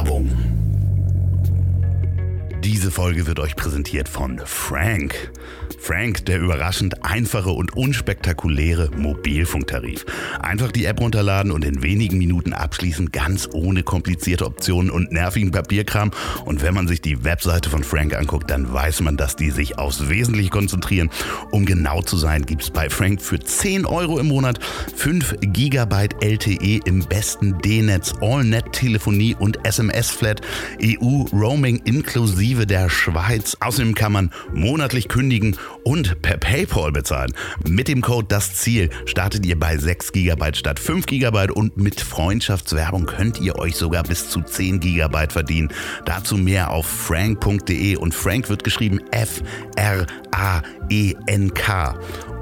Werbung. Diese Folge wird euch präsentiert von Frank. Frank, der überraschend einfache und unspektakuläre Mobilfunktarif. Einfach die App runterladen und in wenigen Minuten abschließen, ganz ohne komplizierte Optionen und nervigen Papierkram. Und wenn man sich die Webseite von Frank anguckt, dann weiß man, dass die sich aufs Wesentliche konzentrieren. Um genau zu sein, gibt es bei Frank für 10 Euro im Monat 5 GB LTE im besten D-Netz, All-Net-Telefonie und SMS-Flat, EU-Roaming inklusive der Schweiz. Außerdem kann man monatlich kündigen und per PayPal bezahlen. Mit dem Code Das Ziel startet ihr bei 6 GB statt 5 GB und mit Freundschaftswerbung könnt ihr euch sogar bis zu 10 GB verdienen. Dazu mehr auf frank.de und Frank wird geschrieben F-R-A-E-N-K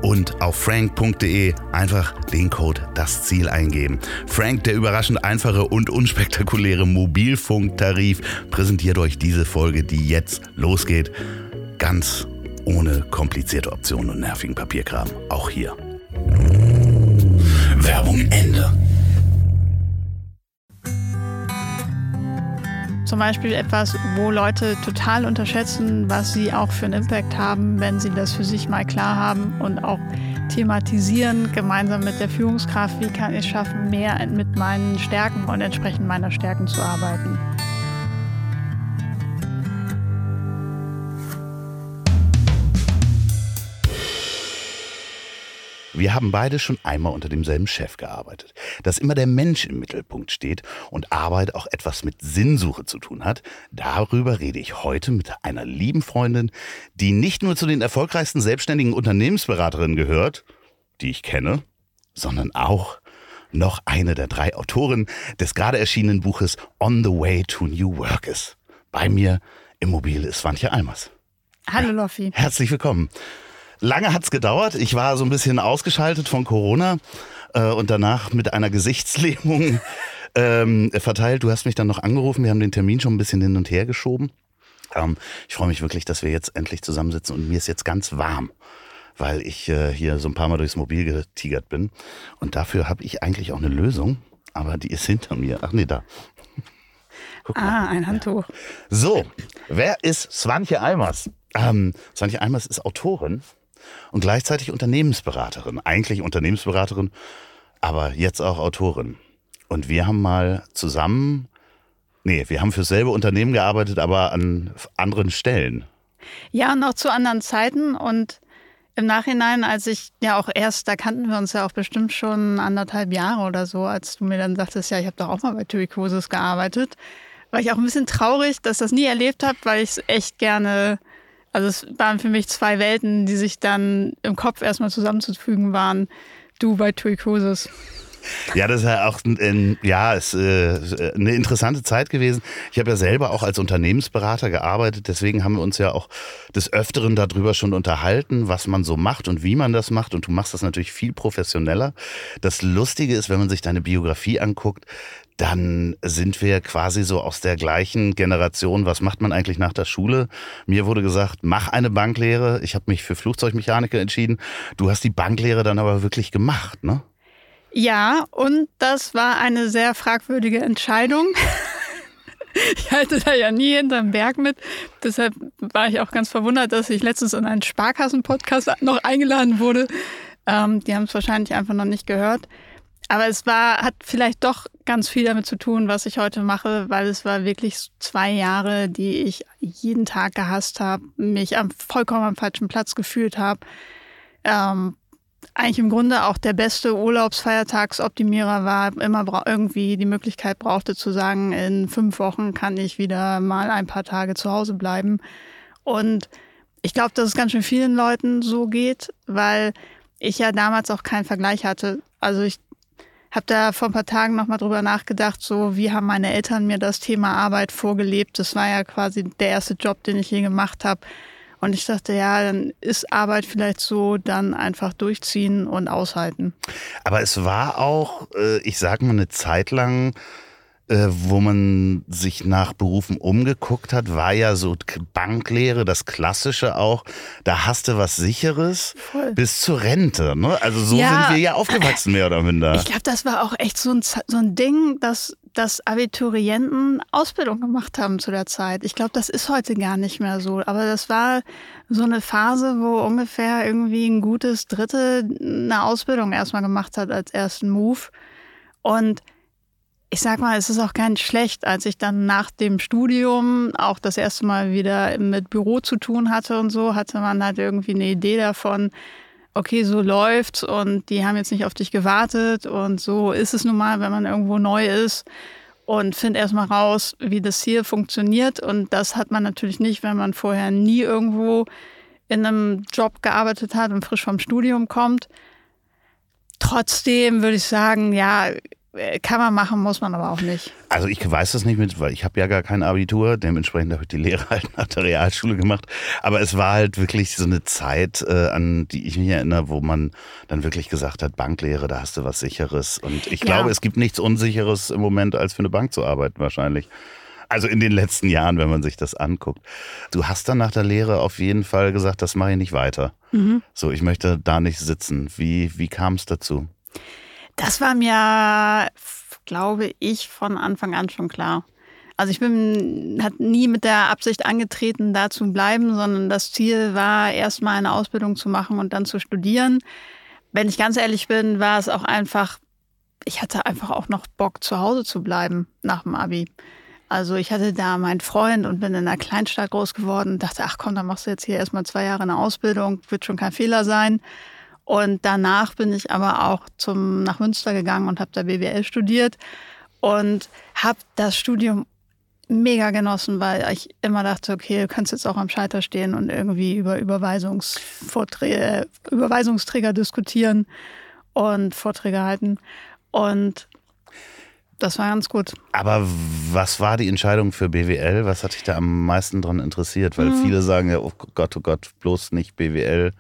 und auf frank.de einfach den Code Das Ziel eingeben. Frank, der überraschend einfache und unspektakuläre Mobilfunktarif, präsentiert euch diese Folge, die jetzt losgeht. Ganz ohne komplizierte Optionen und nervigen Papierkram. Auch hier. Werbung Ende. Zum Beispiel etwas, wo Leute total unterschätzen, was sie auch für einen Impact haben, wenn sie das für sich mal klar haben und auch thematisieren, gemeinsam mit der Führungskraft, wie kann ich es schaffen, mehr mit meinen Stärken und entsprechend meiner Stärken zu arbeiten. Wir haben beide schon einmal unter demselben Chef gearbeitet. Dass immer der Mensch im Mittelpunkt steht und Arbeit auch etwas mit Sinnsuche zu tun hat, darüber rede ich heute mit einer lieben Freundin, die nicht nur zu den erfolgreichsten selbstständigen Unternehmensberaterinnen gehört, die ich kenne, sondern auch noch eine der drei Autoren des gerade erschienenen Buches On the Way to New Work ist. Bei mir im Mobil ist Swantje Almers. Hallo Loffi. Herzlich willkommen. Lange hat's gedauert. Ich war so ein bisschen ausgeschaltet von Corona äh, und danach mit einer Gesichtslähmung ähm, verteilt. Du hast mich dann noch angerufen. Wir haben den Termin schon ein bisschen hin und her geschoben. Ähm, ich freue mich wirklich, dass wir jetzt endlich zusammensitzen und mir ist jetzt ganz warm, weil ich äh, hier so ein paar Mal durchs Mobil getigert bin. Und dafür habe ich eigentlich auch eine Lösung, aber die ist hinter mir. Ach nee, da. Guck ah, mal. ein Handtuch. So, wer ist Swantje Eimers? Ähm, Swantje Eimers ist Autorin und gleichzeitig Unternehmensberaterin. Eigentlich Unternehmensberaterin, aber jetzt auch Autorin. Und wir haben mal zusammen, nee, wir haben für selbe Unternehmen gearbeitet, aber an anderen Stellen. Ja, und auch zu anderen Zeiten und im Nachhinein, als ich ja auch erst, da kannten wir uns ja auch bestimmt schon anderthalb Jahre oder so, als du mir dann sagtest, ja, ich habe doch auch mal bei Tyrikosis gearbeitet, war ich auch ein bisschen traurig, dass ich das nie erlebt habe, weil ich es echt gerne also es waren für mich zwei Welten, die sich dann im Kopf erstmal zusammenzufügen waren. Du bei Tuikosis. Ja, das ist ja auch ein, ja, ist, äh, eine interessante Zeit gewesen. Ich habe ja selber auch als Unternehmensberater gearbeitet, deswegen haben wir uns ja auch des Öfteren darüber schon unterhalten, was man so macht und wie man das macht. Und du machst das natürlich viel professioneller. Das Lustige ist, wenn man sich deine Biografie anguckt, dann sind wir quasi so aus der gleichen Generation. Was macht man eigentlich nach der Schule? Mir wurde gesagt, mach eine Banklehre. Ich habe mich für Flugzeugmechaniker entschieden. Du hast die Banklehre dann aber wirklich gemacht, ne? Ja, und das war eine sehr fragwürdige Entscheidung. ich halte da ja nie hinterm Berg mit. Deshalb war ich auch ganz verwundert, dass ich letztens in einen Sparkassen-Podcast noch eingeladen wurde. Ähm, die haben es wahrscheinlich einfach noch nicht gehört. Aber es war, hat vielleicht doch ganz viel damit zu tun, was ich heute mache, weil es war wirklich zwei Jahre, die ich jeden Tag gehasst habe, mich am vollkommen am falschen Platz gefühlt habe. Ähm, eigentlich im Grunde auch der beste Urlaubsfeiertagsoptimierer war, immer irgendwie die Möglichkeit brauchte zu sagen, in fünf Wochen kann ich wieder mal ein paar Tage zu Hause bleiben. Und ich glaube, dass es ganz schön vielen Leuten so geht, weil ich ja damals auch keinen Vergleich hatte. Also ich habe da vor ein paar Tagen nochmal drüber nachgedacht, so wie haben meine Eltern mir das Thema Arbeit vorgelebt. Das war ja quasi der erste Job, den ich je gemacht habe. Und ich dachte, ja, dann ist Arbeit vielleicht so, dann einfach durchziehen und aushalten. Aber es war auch, äh, ich sag mal, eine Zeit lang äh, wo man sich nach Berufen umgeguckt hat, war ja so Banklehre, das Klassische auch. Da hast du was Sicheres Voll. bis zur Rente. Ne? Also so ja, sind wir ja aufgewachsen, mehr oder minder. Ich glaube, das war auch echt so ein, so ein Ding, dass dass Abiturienten Ausbildung gemacht haben zu der Zeit. Ich glaube, das ist heute gar nicht mehr so. Aber das war so eine Phase, wo ungefähr irgendwie ein gutes Drittel eine Ausbildung erstmal gemacht hat als ersten Move. Und ich sag mal, es ist auch ganz schlecht, als ich dann nach dem Studium auch das erste Mal wieder mit Büro zu tun hatte und so, hatte man halt irgendwie eine Idee davon, okay, so läuft's und die haben jetzt nicht auf dich gewartet und so ist es nun mal, wenn man irgendwo neu ist und findet erstmal raus, wie das hier funktioniert und das hat man natürlich nicht, wenn man vorher nie irgendwo in einem Job gearbeitet hat und frisch vom Studium kommt. Trotzdem würde ich sagen, ja, kann man machen, muss man aber auch nicht. Also ich weiß das nicht mit, weil ich habe ja gar kein Abitur, dementsprechend habe ich die Lehre halt nach der Realschule gemacht. Aber es war halt wirklich so eine Zeit, äh, an die ich mich erinnere, wo man dann wirklich gesagt hat, Banklehre, da hast du was Sicheres. Und ich ja. glaube, es gibt nichts Unsicheres im Moment, als für eine Bank zu arbeiten wahrscheinlich. Also in den letzten Jahren, wenn man sich das anguckt. Du hast dann nach der Lehre auf jeden Fall gesagt, das mache ich nicht weiter. Mhm. So, ich möchte da nicht sitzen. Wie, wie kam es dazu? Das war mir, glaube ich, von Anfang an schon klar. Also ich bin hat nie mit der Absicht angetreten, da zu bleiben, sondern das Ziel war, erstmal eine Ausbildung zu machen und dann zu studieren. Wenn ich ganz ehrlich bin, war es auch einfach, ich hatte einfach auch noch Bock, zu Hause zu bleiben nach dem Abi. Also ich hatte da meinen Freund und bin in einer Kleinstadt groß geworden und dachte, ach komm, dann machst du jetzt hier erstmal zwei Jahre eine Ausbildung, wird schon kein Fehler sein. Und danach bin ich aber auch zum, nach Münster gegangen und habe da BWL studiert und habe das Studium mega genossen, weil ich immer dachte, okay, du kannst jetzt auch am Scheiter stehen und irgendwie über Überweisungsvorträge, Überweisungsträger diskutieren und Vorträge halten. Und das war ganz gut. Aber was war die Entscheidung für BWL? Was hat dich da am meisten daran interessiert? Weil mhm. viele sagen ja, oh Gott, oh Gott, bloß nicht BWL.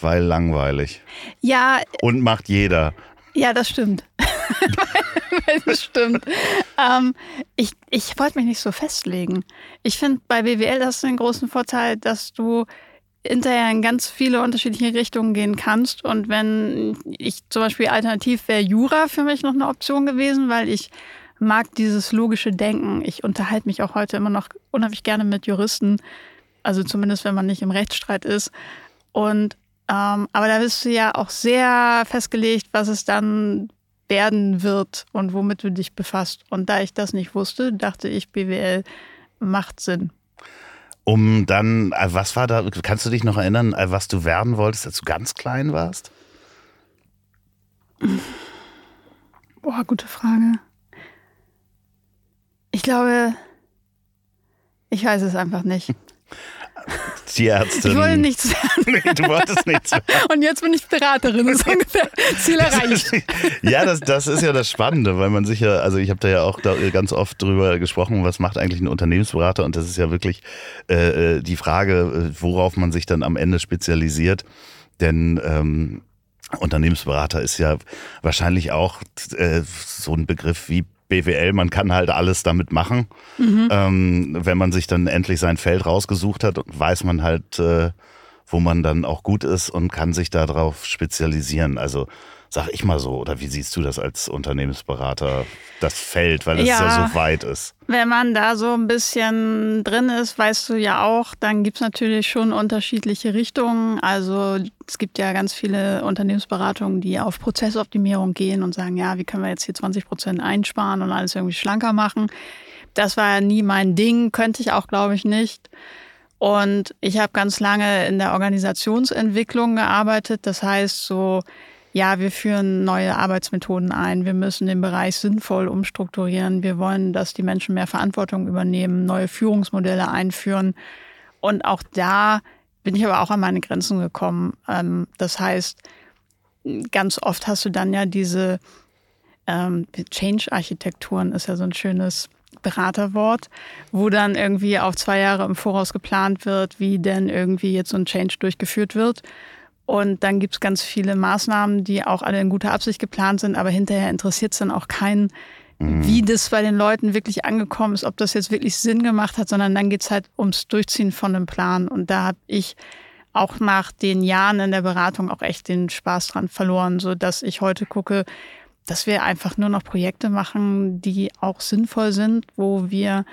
Weil langweilig. Ja. Und macht jeder. Ja, das stimmt. das stimmt. Ähm, ich ich wollte mich nicht so festlegen. Ich finde, bei BWL hast du den großen Vorteil, dass du hinterher in ganz viele unterschiedliche Richtungen gehen kannst. Und wenn ich zum Beispiel alternativ wäre Jura für mich noch eine Option gewesen, weil ich mag dieses logische Denken. Ich unterhalte mich auch heute immer noch unheimlich gerne mit Juristen. Also zumindest, wenn man nicht im Rechtsstreit ist. Und ähm, aber da bist du ja auch sehr festgelegt, was es dann werden wird und womit du dich befasst. Und da ich das nicht wusste, dachte ich, BWL macht Sinn. Um dann, äh, was war da, kannst du dich noch erinnern, äh, was du werden wolltest, als du ganz klein warst? Boah, gute Frage. Ich glaube, ich weiß es einfach nicht. Tierärztin. Ich wollte nichts werden. Nee, du wolltest nichts werden. Und jetzt bin ich Beraterin. Das ist ungefähr Ziel erreicht. ja, das, das ist ja das Spannende, weil man sich ja, also ich habe da ja auch da ganz oft drüber gesprochen, was macht eigentlich ein Unternehmensberater? Und das ist ja wirklich äh, äh die Frage, äh, worauf man sich dann am Ende spezialisiert. Denn ähm, Unternehmensberater ist ja wahrscheinlich auch äh, so ein Begriff wie BWL, man kann halt alles damit machen. Mhm. Ähm, wenn man sich dann endlich sein Feld rausgesucht hat, weiß man halt, äh, wo man dann auch gut ist und kann sich darauf spezialisieren. Also sag ich mal so, oder wie siehst du das als Unternehmensberater, das Feld, weil es ja, ja so weit ist? Wenn man da so ein bisschen drin ist, weißt du ja auch, dann gibt es natürlich schon unterschiedliche Richtungen. Also es gibt ja ganz viele Unternehmensberatungen, die auf Prozessoptimierung gehen und sagen, ja, wie können wir jetzt hier 20 Prozent einsparen und alles irgendwie schlanker machen. Das war ja nie mein Ding, könnte ich auch, glaube ich, nicht. Und ich habe ganz lange in der Organisationsentwicklung gearbeitet. Das heißt, so ja, wir führen neue Arbeitsmethoden ein, wir müssen den Bereich sinnvoll umstrukturieren, wir wollen, dass die Menschen mehr Verantwortung übernehmen, neue Führungsmodelle einführen. Und auch da bin ich aber auch an meine Grenzen gekommen. Ähm, das heißt, ganz oft hast du dann ja diese ähm, Change-Architekturen, ist ja so ein schönes Beraterwort, wo dann irgendwie auf zwei Jahre im Voraus geplant wird, wie denn irgendwie jetzt so ein Change durchgeführt wird. Und dann gibt es ganz viele Maßnahmen, die auch alle in guter Absicht geplant sind, aber hinterher interessiert es dann auch keinen, mhm. wie das bei den Leuten wirklich angekommen ist, ob das jetzt wirklich Sinn gemacht hat, sondern dann geht es halt ums Durchziehen von einem Plan. Und da habe ich auch nach den Jahren in der Beratung auch echt den Spaß dran verloren, so dass ich heute gucke, dass wir einfach nur noch Projekte machen, die auch sinnvoll sind, wo wir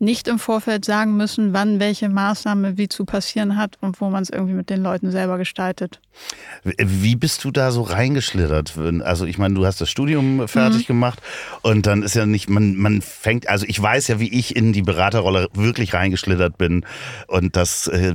nicht im Vorfeld sagen müssen, wann welche Maßnahme wie zu passieren hat und wo man es irgendwie mit den Leuten selber gestaltet. Wie bist du da so reingeschlittert? Also ich meine, du hast das Studium fertig mhm. gemacht und dann ist ja nicht, man, man fängt, also ich weiß ja, wie ich in die Beraterrolle wirklich reingeschlittert bin und das äh,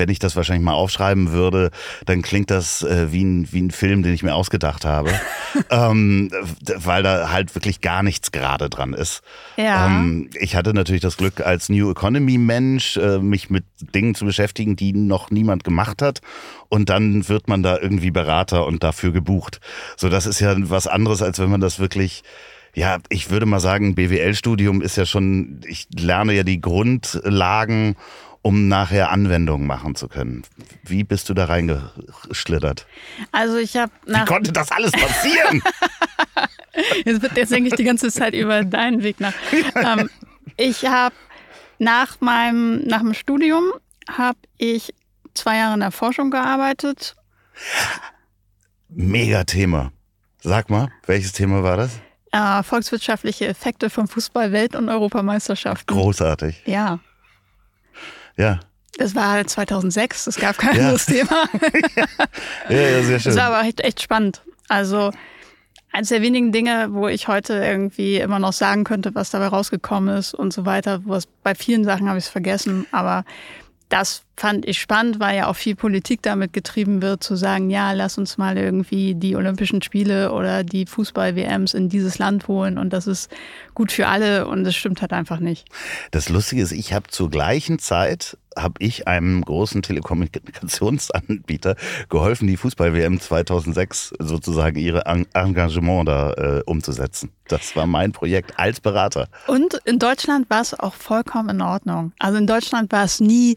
wenn ich das wahrscheinlich mal aufschreiben würde, dann klingt das äh, wie, ein, wie ein Film, den ich mir ausgedacht habe. ähm, weil da halt wirklich gar nichts gerade dran ist. Ja. Ähm, ich hatte natürlich das Glück, als New Economy-Mensch äh, mich mit Dingen zu beschäftigen, die noch niemand gemacht hat. Und dann wird man da irgendwie Berater und dafür gebucht. So, das ist ja was anderes, als wenn man das wirklich ja, ich würde mal sagen, BWL-Studium ist ja schon, ich lerne ja die Grundlagen um nachher Anwendungen machen zu können. Wie bist du da reingeschlittert? Also ich habe Wie konnte das alles passieren? jetzt, jetzt denke ich die ganze Zeit über deinen Weg nach. ähm, ich habe nach meinem nach dem Studium habe ich zwei Jahre in der Forschung gearbeitet. Mega Thema. Sag mal, welches Thema war das? Äh, volkswirtschaftliche Effekte von Fußball-Welt- und Europameisterschaften. Großartig. Ja. Ja. Das war 2006, es gab kein ja. anderes Thema. ja, ja, sehr schön. Das war aber echt, echt spannend. Also eines der wenigen Dinge, wo ich heute irgendwie immer noch sagen könnte, was dabei rausgekommen ist und so weiter. Wo es, bei vielen Sachen habe ich es vergessen, aber das fand ich spannend, weil ja auch viel Politik damit getrieben wird, zu sagen, ja, lass uns mal irgendwie die Olympischen Spiele oder die Fußball-WMs in dieses Land holen und das ist gut für alle und das stimmt halt einfach nicht. Das Lustige ist, ich habe zur gleichen Zeit habe ich einem großen Telekommunikationsanbieter geholfen, die Fußball-WM 2006 sozusagen ihre Engagement da äh, umzusetzen. Das war mein Projekt als Berater. Und in Deutschland war es auch vollkommen in Ordnung. Also in Deutschland war es nie,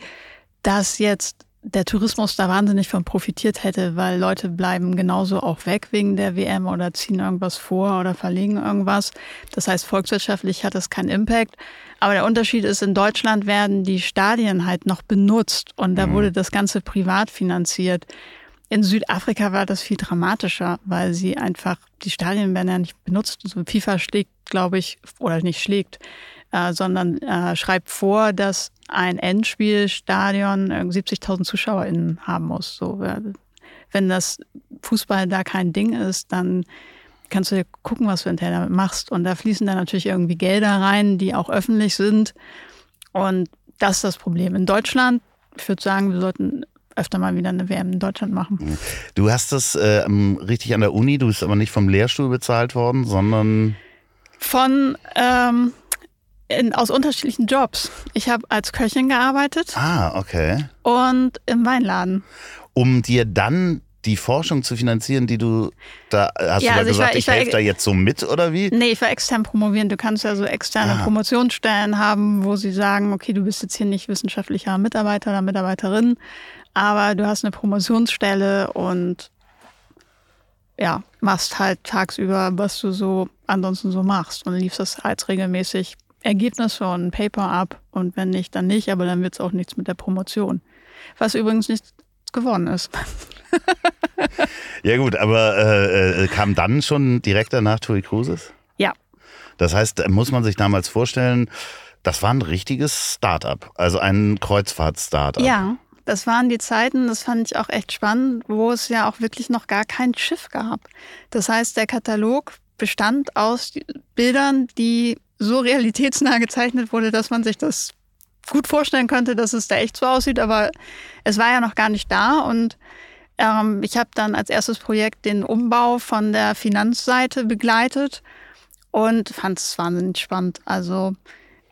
dass jetzt der Tourismus da wahnsinnig von profitiert hätte, weil Leute bleiben genauso auch weg wegen der WM oder ziehen irgendwas vor oder verlegen irgendwas. Das heißt, volkswirtschaftlich hat das keinen Impact. Aber der Unterschied ist, in Deutschland werden die Stadien halt noch benutzt und da mhm. wurde das Ganze privat finanziert. In Südafrika war das viel dramatischer, weil sie einfach, die Stadien werden ja nicht benutzt. So FIFA schlägt, glaube ich, oder nicht schlägt, äh, sondern äh, schreibt vor, dass ein Endspielstadion 70.000 ZuschauerInnen haben muss. So, wenn das Fußball da kein Ding ist, dann kannst du dir gucken, was du hinterher damit machst. Und da fließen dann natürlich irgendwie Gelder rein, die auch öffentlich sind. Und das ist das Problem. In Deutschland, ich würde sagen, wir sollten öfter mal wieder eine WM in Deutschland machen. Du hast das äh, richtig an der Uni, du bist aber nicht vom Lehrstuhl bezahlt worden, sondern von ähm, in, aus unterschiedlichen Jobs. Ich habe als Köchin gearbeitet. Ah, okay. Und im Weinladen. Um dir dann die Forschung zu finanzieren, die du da hast ja, du da also gesagt, ich, ich helfe da jetzt so mit oder wie? Nee, ich war extern promovieren. Du kannst ja so externe ah. Promotionsstellen haben, wo sie sagen, okay, du bist jetzt hier nicht wissenschaftlicher Mitarbeiter oder Mitarbeiterin, aber du hast eine Promotionsstelle und ja, machst halt tagsüber, was du so ansonsten so machst und liefst das als regelmäßig Ergebnisse und ein Paper ab und wenn nicht, dann nicht, aber dann wird es auch nichts mit der Promotion. Was übrigens nicht geworden ist. ja gut, aber äh, äh, kam dann schon direkt danach TUI Cruises? Ja. Das heißt, muss man sich damals vorstellen, das war ein richtiges Start-up, also ein Kreuzfahrt-Startup. Ja, das waren die Zeiten, das fand ich auch echt spannend, wo es ja auch wirklich noch gar kein Schiff gab. Das heißt, der Katalog bestand aus Bildern, die so realitätsnah gezeichnet wurde, dass man sich das gut vorstellen könnte, dass es da echt so aussieht, aber es war ja noch gar nicht da und ähm, ich habe dann als erstes Projekt den Umbau von der Finanzseite begleitet und fand es wahnsinnig spannend. Also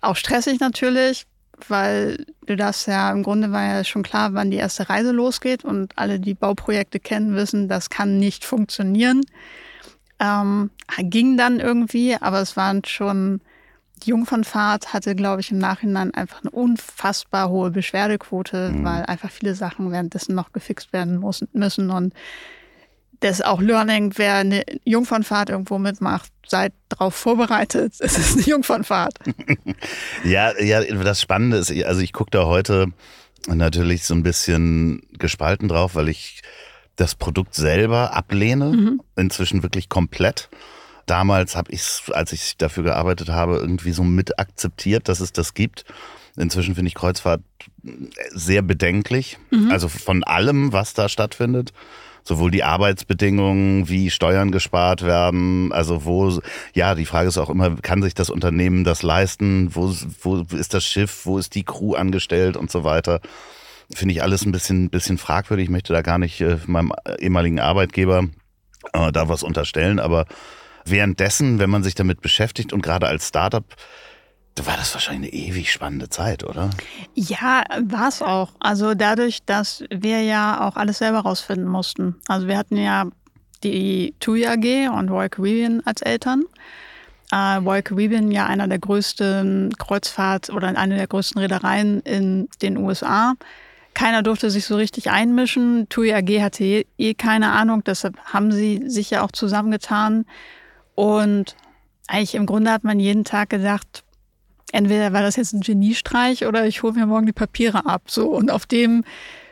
auch stressig natürlich, weil du das ja im Grunde war ja schon klar, wann die erste Reise losgeht und alle, die Bauprojekte kennen, wissen, das kann nicht funktionieren. Ähm, ging dann irgendwie, aber es waren schon die Jungfernfahrt hatte, glaube ich, im Nachhinein einfach eine unfassbar hohe Beschwerdequote, mhm. weil einfach viele Sachen währenddessen noch gefixt werden müssen. Und das ist auch Learning, wer eine Jungfernfahrt irgendwo mitmacht, seid darauf vorbereitet. Es ist eine Jungfernfahrt. ja, ja, das Spannende ist, also ich gucke da heute natürlich so ein bisschen gespalten drauf, weil ich das Produkt selber ablehne, mhm. inzwischen wirklich komplett Damals habe ich es, als ich dafür gearbeitet habe, irgendwie so mit akzeptiert, dass es das gibt. Inzwischen finde ich Kreuzfahrt sehr bedenklich. Mhm. Also von allem, was da stattfindet sowohl die Arbeitsbedingungen wie Steuern gespart werden. Also wo, ja, die Frage ist auch immer, kann sich das Unternehmen das leisten? Wo, wo ist das Schiff? Wo ist die Crew angestellt und so weiter? Finde ich alles ein bisschen, bisschen fragwürdig. Ich möchte da gar nicht äh, meinem ehemaligen Arbeitgeber äh, da was unterstellen, aber währenddessen, wenn man sich damit beschäftigt und gerade als Startup da war das wahrscheinlich eine ewig spannende Zeit, oder? Ja, war es auch. Also dadurch, dass wir ja auch alles selber rausfinden mussten. Also wir hatten ja die TUI AG und Royal Caribbean als Eltern. Äh, Royal Caribbean ja einer der größten Kreuzfahrt- oder eine der größten Reedereien in den USA. Keiner durfte sich so richtig einmischen. TUI AG hatte eh, eh keine Ahnung, deshalb haben sie sich ja auch zusammengetan. Und eigentlich im Grunde hat man jeden Tag gedacht, entweder war das jetzt ein Geniestreich oder ich hole mir morgen die Papiere ab. So und auf dem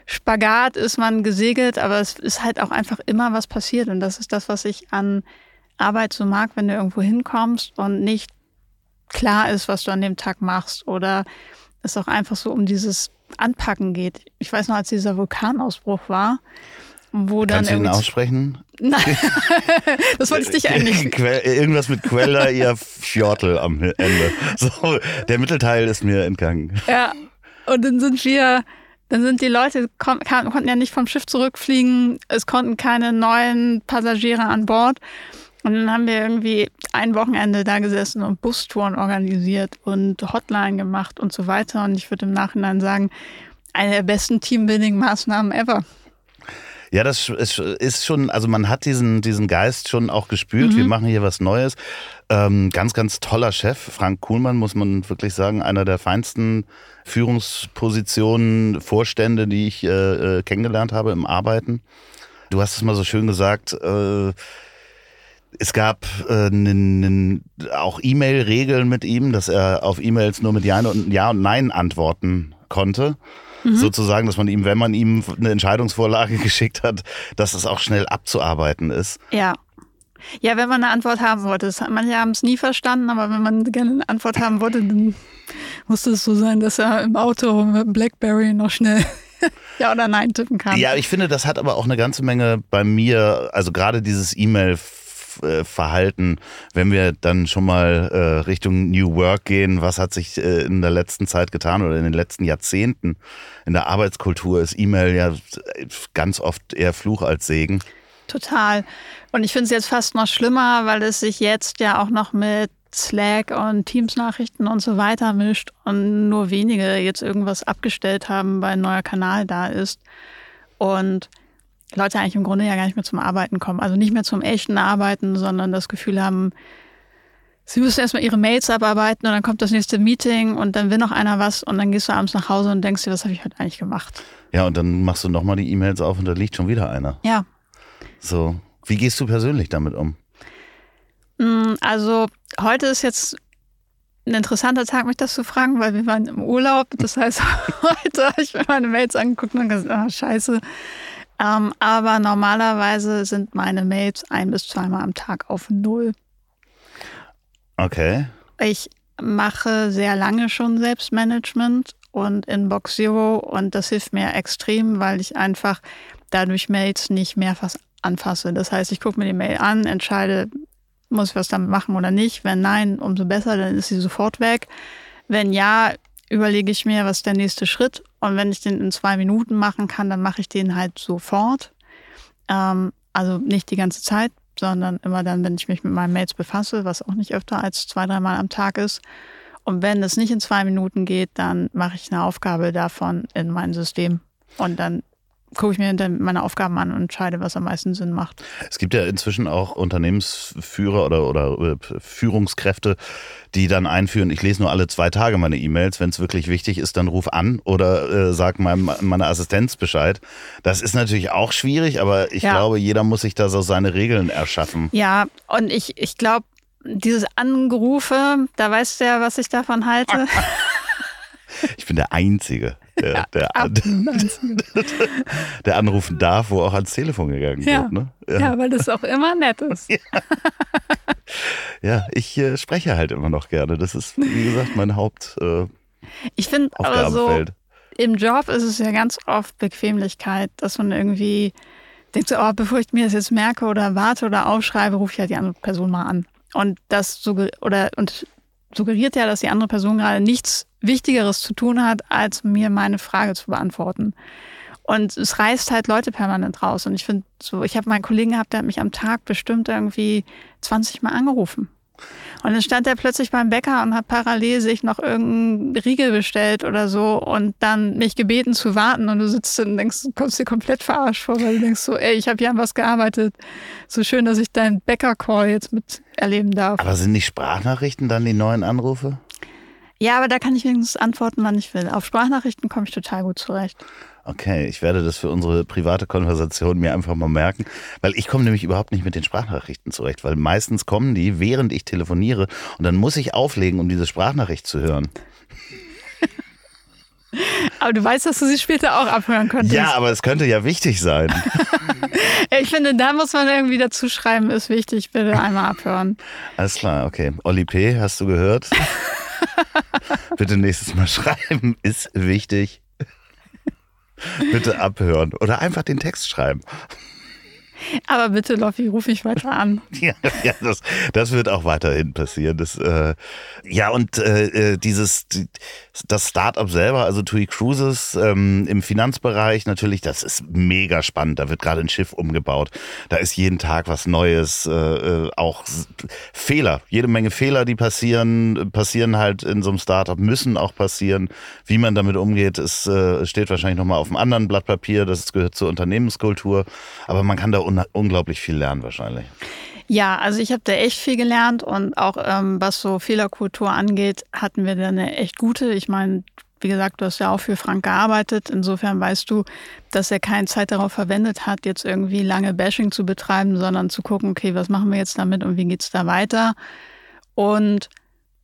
Spagat ist man gesegelt, aber es ist halt auch einfach immer was passiert und das ist das, was ich an Arbeit so mag, wenn du irgendwo hinkommst und nicht klar ist, was du an dem Tag machst oder es auch einfach so um dieses Anpacken geht. Ich weiß noch, als dieser Vulkanausbruch war, wo dann Kannst du ihn aussprechen? Nein, das wollte ich dich eigentlich. Irgendwas mit Quella, ihr Fjortel am Ende. So, der Mittelteil ist mir entgangen. Ja, und dann sind wir, dann sind die Leute, kon konnten ja nicht vom Schiff zurückfliegen, es konnten keine neuen Passagiere an Bord. Und dann haben wir irgendwie ein Wochenende da gesessen und Bustouren organisiert und Hotline gemacht und so weiter. Und ich würde im Nachhinein sagen, eine der besten Teambuilding-Maßnahmen ever. Ja, das ist schon, also man hat diesen, diesen Geist schon auch gespürt. Mhm. Wir machen hier was Neues. Ähm, ganz, ganz toller Chef. Frank Kuhlmann, muss man wirklich sagen, einer der feinsten Führungspositionen, Vorstände, die ich äh, äh kennengelernt habe im Arbeiten. Du hast es mal so schön gesagt, äh, es gab äh, auch E-Mail-Regeln mit ihm, dass er auf E-Mails nur mit Ja und, ja und Nein antworten konnte mhm. sozusagen, dass man ihm, wenn man ihm eine Entscheidungsvorlage geschickt hat, dass es auch schnell abzuarbeiten ist. Ja. Ja, wenn man eine Antwort haben wollte. Manche haben es nie verstanden, aber wenn man gerne eine Antwort haben wollte, dann musste es so sein, dass er im Auto mit Blackberry noch schnell ja oder Nein tippen kann. Ja, ich finde, das hat aber auch eine ganze Menge bei mir, also gerade dieses E-Mail äh, Verhalten, wenn wir dann schon mal äh, Richtung New Work gehen, was hat sich äh, in der letzten Zeit getan oder in den letzten Jahrzehnten in der Arbeitskultur ist E-Mail ja ganz oft eher Fluch als Segen. Total. Und ich finde es jetzt fast noch schlimmer, weil es sich jetzt ja auch noch mit Slack und Teams-Nachrichten und so weiter mischt und nur wenige jetzt irgendwas abgestellt haben, weil ein neuer Kanal da ist. Und Leute eigentlich im Grunde ja gar nicht mehr zum Arbeiten kommen. Also nicht mehr zum echten Arbeiten, sondern das Gefühl haben, sie müssen erstmal ihre Mails abarbeiten und dann kommt das nächste Meeting und dann will noch einer was und dann gehst du abends nach Hause und denkst dir, was habe ich heute eigentlich gemacht? Ja, und dann machst du nochmal die E-Mails auf und da liegt schon wieder einer. Ja. So, wie gehst du persönlich damit um? Mm, also heute ist jetzt ein interessanter Tag, mich das zu fragen, weil wir waren im Urlaub. Das heißt, heute habe ich mir meine Mails angeguckt und gesagt, ah, scheiße, ähm, aber normalerweise sind meine Mails ein bis zweimal am Tag auf Null. Okay. Ich mache sehr lange schon Selbstmanagement und Inbox Zero und das hilft mir extrem, weil ich einfach dadurch Mails nicht mehrfach anfasse. Das heißt, ich gucke mir die Mail an, entscheide, muss ich was damit machen oder nicht. Wenn nein, umso besser, dann ist sie sofort weg. Wenn ja, überlege ich mir, was ist der nächste Schritt. Und wenn ich den in zwei Minuten machen kann, dann mache ich den halt sofort. Ähm, also nicht die ganze Zeit, sondern immer dann, wenn ich mich mit meinen Mails befasse, was auch nicht öfter als zwei, dreimal am Tag ist. Und wenn es nicht in zwei Minuten geht, dann mache ich eine Aufgabe davon in mein System. Und dann gucke ich mir dann meine Aufgaben an und entscheide, was am meisten Sinn macht. Es gibt ja inzwischen auch Unternehmensführer oder, oder äh, Führungskräfte, die dann einführen, ich lese nur alle zwei Tage meine E-Mails, wenn es wirklich wichtig ist, dann ruf an oder äh, sag meinem, meiner Assistenz Bescheid. Das ist natürlich auch schwierig, aber ich ja. glaube, jeder muss sich da so seine Regeln erschaffen. Ja, und ich, ich glaube, dieses Angerufe, da weißt du ja, was ich davon halte. ich bin der Einzige der, der, der, anrufen darf, wo auch ans Telefon gegangen ja. wird. Ne? Ja. ja. weil das auch immer nett ist. Ja. ja, ich äh, spreche halt immer noch gerne. Das ist, wie gesagt, mein Haupt. Äh, ich finde aber so, im Job ist es ja ganz oft Bequemlichkeit, dass man irgendwie denkt, so, oh, bevor ich mir das jetzt merke oder warte oder aufschreibe, rufe ich halt die andere Person mal an. Und das oder und suggeriert ja, dass die andere Person gerade nichts Wichtigeres zu tun hat, als mir meine Frage zu beantworten. Und es reißt halt Leute permanent raus. Und ich finde so, ich habe meinen Kollegen gehabt, der hat mich am Tag bestimmt irgendwie 20 Mal angerufen. Und dann stand er plötzlich beim Bäcker und hat parallel sich noch irgendeinen Riegel bestellt oder so und dann mich gebeten zu warten. Und du sitzt und denkst, du kommst dir komplett verarscht vor, weil du denkst so, ey, ich habe hier an was gearbeitet. So schön, dass ich deinen Bäcker-Call jetzt miterleben darf. Aber sind die Sprachnachrichten dann die neuen Anrufe? Ja, aber da kann ich wenigstens antworten, wann ich will. Auf Sprachnachrichten komme ich total gut zurecht. Okay, ich werde das für unsere private Konversation mir einfach mal merken, weil ich komme nämlich überhaupt nicht mit den Sprachnachrichten zurecht, weil meistens kommen die, während ich telefoniere und dann muss ich auflegen, um diese Sprachnachricht zu hören. Aber du weißt, dass du sie später auch abhören könntest. Ja, aber es könnte ja wichtig sein. ich finde, da muss man irgendwie dazu schreiben, ist wichtig, bitte einmal abhören. Alles klar, okay. Olli P., hast du gehört? bitte nächstes Mal schreiben, ist wichtig. Bitte abhören oder einfach den Text schreiben. Aber bitte, Loffi, ruf ich weiter an. ja, ja das, das wird auch weiterhin passieren. Das, äh, ja, und äh, äh dieses, die, das Startup selber, also TUI Cruises ähm, im Finanzbereich natürlich, das ist mega spannend. Da wird gerade ein Schiff umgebaut. Da ist jeden Tag was Neues. Äh, äh auch Fehler, jede Menge Fehler, die passieren, passieren halt in so einem Startup, müssen auch passieren. Wie man damit umgeht, ist, äh, steht wahrscheinlich nochmal auf einem anderen Blatt Papier. Das gehört zur Unternehmenskultur. Aber man kann da unglaublich viel lernen wahrscheinlich. Ja, also ich habe da echt viel gelernt und auch ähm, was so Fehlerkultur angeht, hatten wir da eine echt gute. Ich meine, wie gesagt, du hast ja auch für Frank gearbeitet. Insofern weißt du, dass er keine Zeit darauf verwendet hat, jetzt irgendwie lange Bashing zu betreiben, sondern zu gucken, okay, was machen wir jetzt damit und wie geht's da weiter? Und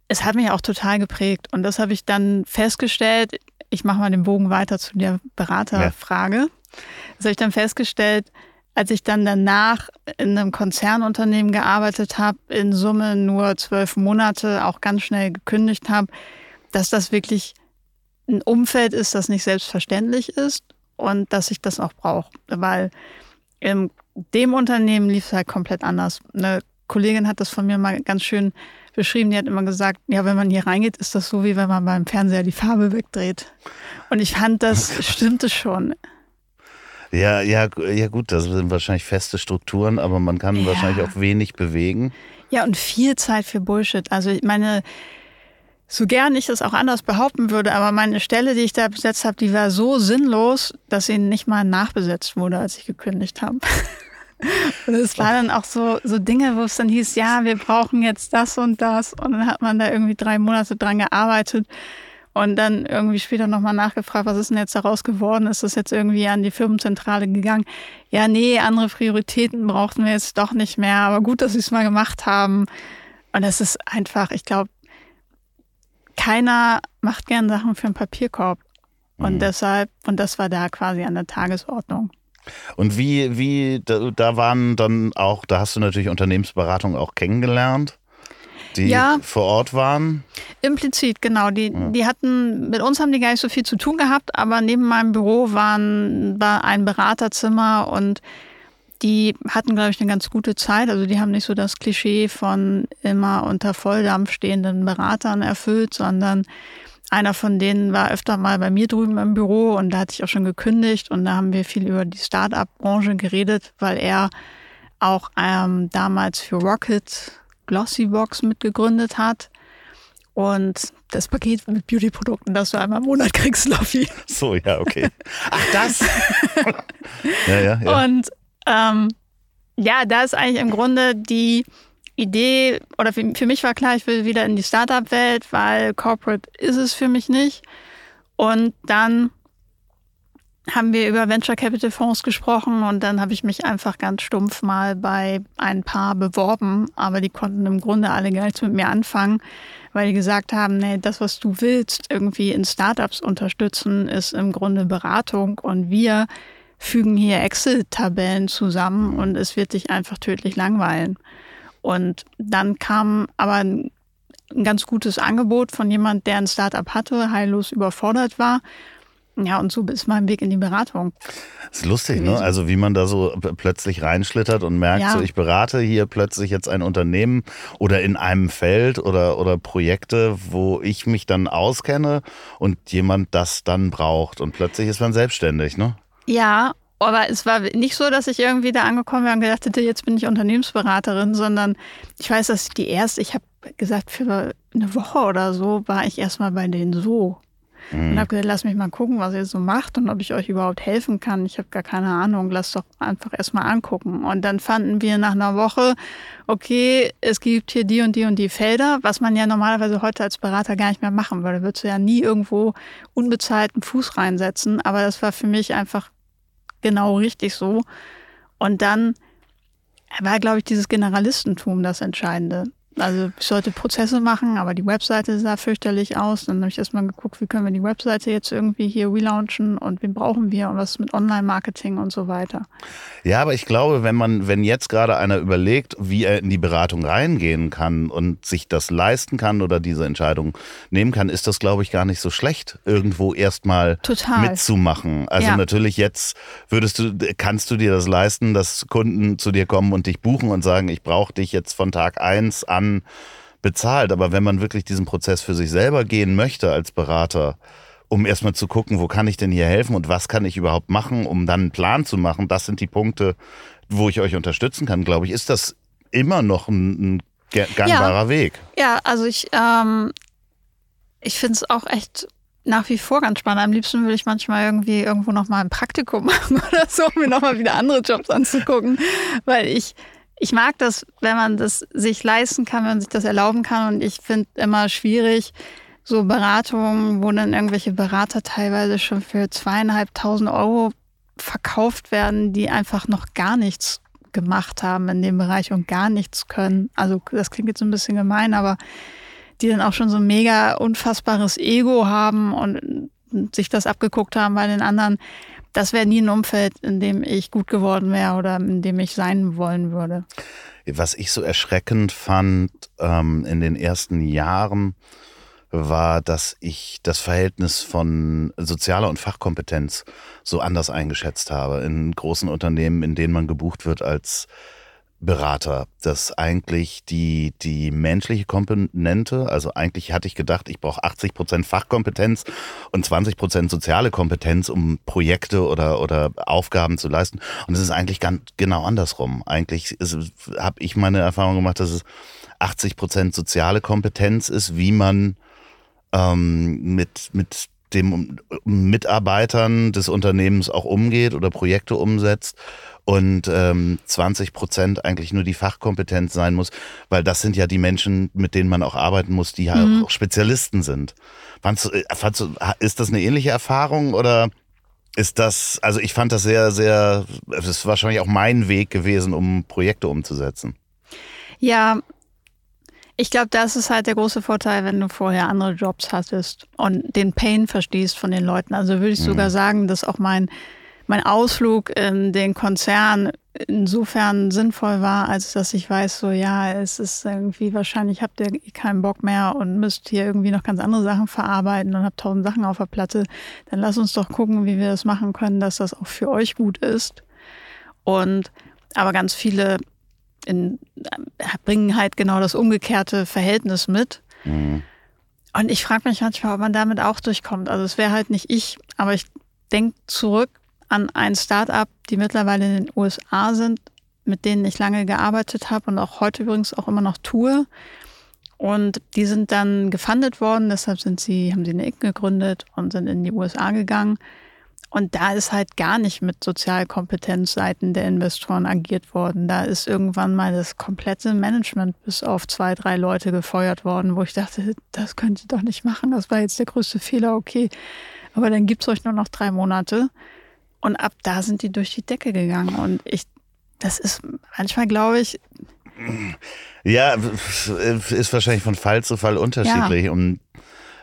es hat mich auch total geprägt. Und das habe ich dann festgestellt. Ich mache mal den Bogen weiter zu der Beraterfrage. Ja. Das habe ich dann festgestellt, als ich dann danach in einem Konzernunternehmen gearbeitet habe, in Summe nur zwölf Monate, auch ganz schnell gekündigt habe, dass das wirklich ein Umfeld ist, das nicht selbstverständlich ist und dass ich das auch brauche. Weil in dem Unternehmen lief es halt komplett anders. Eine Kollegin hat das von mir mal ganz schön beschrieben. Die hat immer gesagt, ja, wenn man hier reingeht, ist das so, wie wenn man beim Fernseher die Farbe wegdreht. Und ich fand, das stimmte schon. Ja, ja, ja gut, das sind wahrscheinlich feste Strukturen, aber man kann ja. wahrscheinlich auch wenig bewegen. Ja, und viel Zeit für Bullshit. Also ich meine, so gern ich das auch anders behaupten würde, aber meine Stelle, die ich da besetzt habe, die war so sinnlos, dass sie nicht mal nachbesetzt wurde, als ich gekündigt habe. Und es war dann auch so, so Dinge, wo es dann hieß, ja, wir brauchen jetzt das und das. Und dann hat man da irgendwie drei Monate dran gearbeitet. Und dann irgendwie später nochmal nachgefragt, was ist denn jetzt daraus geworden? Ist das jetzt irgendwie an die Firmenzentrale gegangen? Ja, nee, andere Prioritäten brauchten wir jetzt doch nicht mehr. Aber gut, dass sie es mal gemacht haben. Und das ist einfach, ich glaube, keiner macht gern Sachen für einen Papierkorb. Und mhm. deshalb, und das war da quasi an der Tagesordnung. Und wie, wie, da, da waren dann auch, da hast du natürlich Unternehmensberatung auch kennengelernt die ja, vor Ort waren? Implizit, genau. Die, ja. die hatten, mit uns haben die gar nicht so viel zu tun gehabt, aber neben meinem Büro waren, war ein Beraterzimmer und die hatten, glaube ich, eine ganz gute Zeit. Also die haben nicht so das Klischee von immer unter Volldampf stehenden Beratern erfüllt, sondern einer von denen war öfter mal bei mir drüben im Büro und da hatte ich auch schon gekündigt und da haben wir viel über die Start-up-Branche geredet, weil er auch ähm, damals für Rocket Glossybox mitgegründet hat. Und das Paket mit Beauty-Produkten, das du einmal im Monat kriegst, Loffi. So, ja, okay. Ach, das? ja, ja, ja. Und ähm, ja, da ist eigentlich im Grunde die Idee, oder für, für mich war klar, ich will wieder in die Startup-Welt, weil Corporate ist es für mich nicht. Und dann haben wir über Venture Capital Fonds gesprochen und dann habe ich mich einfach ganz stumpf mal bei ein paar beworben, aber die konnten im Grunde alle gar nichts mit mir anfangen, weil die gesagt haben, nee, das, was du willst, irgendwie in Startups unterstützen, ist im Grunde Beratung und wir fügen hier Excel-Tabellen zusammen und es wird dich einfach tödlich langweilen. Und dann kam aber ein, ein ganz gutes Angebot von jemand, der ein Startup hatte, heillos überfordert war ja, und so ist mein Weg in die Beratung. Das ist lustig, ne? Also wie man da so plötzlich reinschlittert und merkt, ja. so ich berate hier plötzlich jetzt ein Unternehmen oder in einem Feld oder, oder Projekte, wo ich mich dann auskenne und jemand das dann braucht. Und plötzlich ist man selbstständig, ne? Ja, aber es war nicht so, dass ich irgendwie da angekommen wäre und gedacht hätte, jetzt bin ich Unternehmensberaterin, sondern ich weiß, dass die erste, ich habe gesagt, für eine Woche oder so war ich erstmal bei denen so. Mhm. Und habe gesagt, lass mich mal gucken, was ihr so macht und ob ich euch überhaupt helfen kann. Ich habe gar keine Ahnung, lass doch einfach erstmal angucken. Und dann fanden wir nach einer Woche, okay, es gibt hier die und die und die Felder, was man ja normalerweise heute als Berater gar nicht mehr machen würde. Da würdest du ja nie irgendwo unbezahlten Fuß reinsetzen. Aber das war für mich einfach genau richtig so. Und dann war, glaube ich, dieses Generalistentum das Entscheidende. Also ich sollte Prozesse machen, aber die Webseite sah fürchterlich aus. Dann habe ich erstmal geguckt, wie können wir die Webseite jetzt irgendwie hier relaunchen und wen brauchen wir und was mit Online-Marketing und so weiter. Ja, aber ich glaube, wenn man, wenn jetzt gerade einer überlegt, wie er in die Beratung reingehen kann und sich das leisten kann oder diese Entscheidung nehmen kann, ist das, glaube ich, gar nicht so schlecht, irgendwo erstmal mitzumachen. Also ja. natürlich jetzt würdest du, kannst du dir das leisten, dass Kunden zu dir kommen und dich buchen und sagen, ich brauche dich jetzt von Tag eins an dann bezahlt. Aber wenn man wirklich diesen Prozess für sich selber gehen möchte als Berater, um erstmal zu gucken, wo kann ich denn hier helfen und was kann ich überhaupt machen, um dann einen Plan zu machen, das sind die Punkte, wo ich euch unterstützen kann, glaube ich, ist das immer noch ein, ein gangbarer ja. Weg. Ja, also ich, ähm, ich finde es auch echt nach wie vor ganz spannend. Am liebsten würde ich manchmal irgendwie irgendwo nochmal ein Praktikum machen oder so, um mir nochmal wieder andere Jobs anzugucken, weil ich ich mag das, wenn man das sich leisten kann, wenn man sich das erlauben kann. Und ich finde immer schwierig, so Beratungen, wo dann irgendwelche Berater teilweise schon für zweieinhalbtausend Euro verkauft werden, die einfach noch gar nichts gemacht haben in dem Bereich und gar nichts können. Also das klingt jetzt ein bisschen gemein, aber die dann auch schon so ein mega unfassbares Ego haben und sich das abgeguckt haben bei den anderen das wäre nie ein Umfeld, in dem ich gut geworden wäre oder in dem ich sein wollen würde. Was ich so erschreckend fand ähm, in den ersten Jahren, war, dass ich das Verhältnis von sozialer und Fachkompetenz so anders eingeschätzt habe in großen Unternehmen, in denen man gebucht wird als Berater, dass eigentlich die, die menschliche Komponente, also eigentlich hatte ich gedacht, ich brauche 80 Prozent Fachkompetenz und 20 Prozent soziale Kompetenz, um Projekte oder, oder Aufgaben zu leisten. Und es ist eigentlich ganz genau andersrum. Eigentlich habe ich meine Erfahrung gemacht, dass es 80 Prozent soziale Kompetenz ist, wie man ähm, mit, mit dem Mitarbeitern des Unternehmens auch umgeht oder Projekte umsetzt und ähm, 20 Prozent eigentlich nur die Fachkompetenz sein muss, weil das sind ja die Menschen, mit denen man auch arbeiten muss, die ja mhm. auch Spezialisten sind. Fandst du, äh, fandst du, ist das eine ähnliche Erfahrung oder ist das, also ich fand das sehr, sehr, es ist wahrscheinlich auch mein Weg gewesen, um Projekte umzusetzen. Ja, ich glaube, das ist halt der große Vorteil, wenn du vorher andere Jobs hattest und den Pain verstehst von den Leuten. Also würde ich mhm. sogar sagen, dass auch mein mein Ausflug in den Konzern insofern sinnvoll war, als dass ich weiß, so ja, es ist irgendwie wahrscheinlich habt ihr keinen Bock mehr und müsst hier irgendwie noch ganz andere Sachen verarbeiten und habt tausend Sachen auf der Platte. Dann lass uns doch gucken, wie wir das machen können, dass das auch für euch gut ist. Und aber ganz viele in, bringen halt genau das umgekehrte Verhältnis mit. Mhm. Und ich frage mich manchmal, ob man damit auch durchkommt. Also es wäre halt nicht ich, aber ich denke zurück an ein Startup, die mittlerweile in den USA sind, mit denen ich lange gearbeitet habe und auch heute übrigens auch immer noch tue. Und die sind dann gefundet worden, deshalb sind sie, haben sie eine IC gegründet und sind in die USA gegangen. Und da ist halt gar nicht mit Sozialkompetenzseiten der Investoren agiert worden. Da ist irgendwann mal das komplette Management bis auf zwei, drei Leute gefeuert worden, wo ich dachte, das könnt ihr doch nicht machen. Das war jetzt der größte Fehler, okay. Aber dann gibt es euch nur noch drei Monate. Und ab da sind die durch die Decke gegangen. Und ich, das ist manchmal, glaube ich. Ja, ist wahrscheinlich von Fall zu Fall unterschiedlich. Ja. Und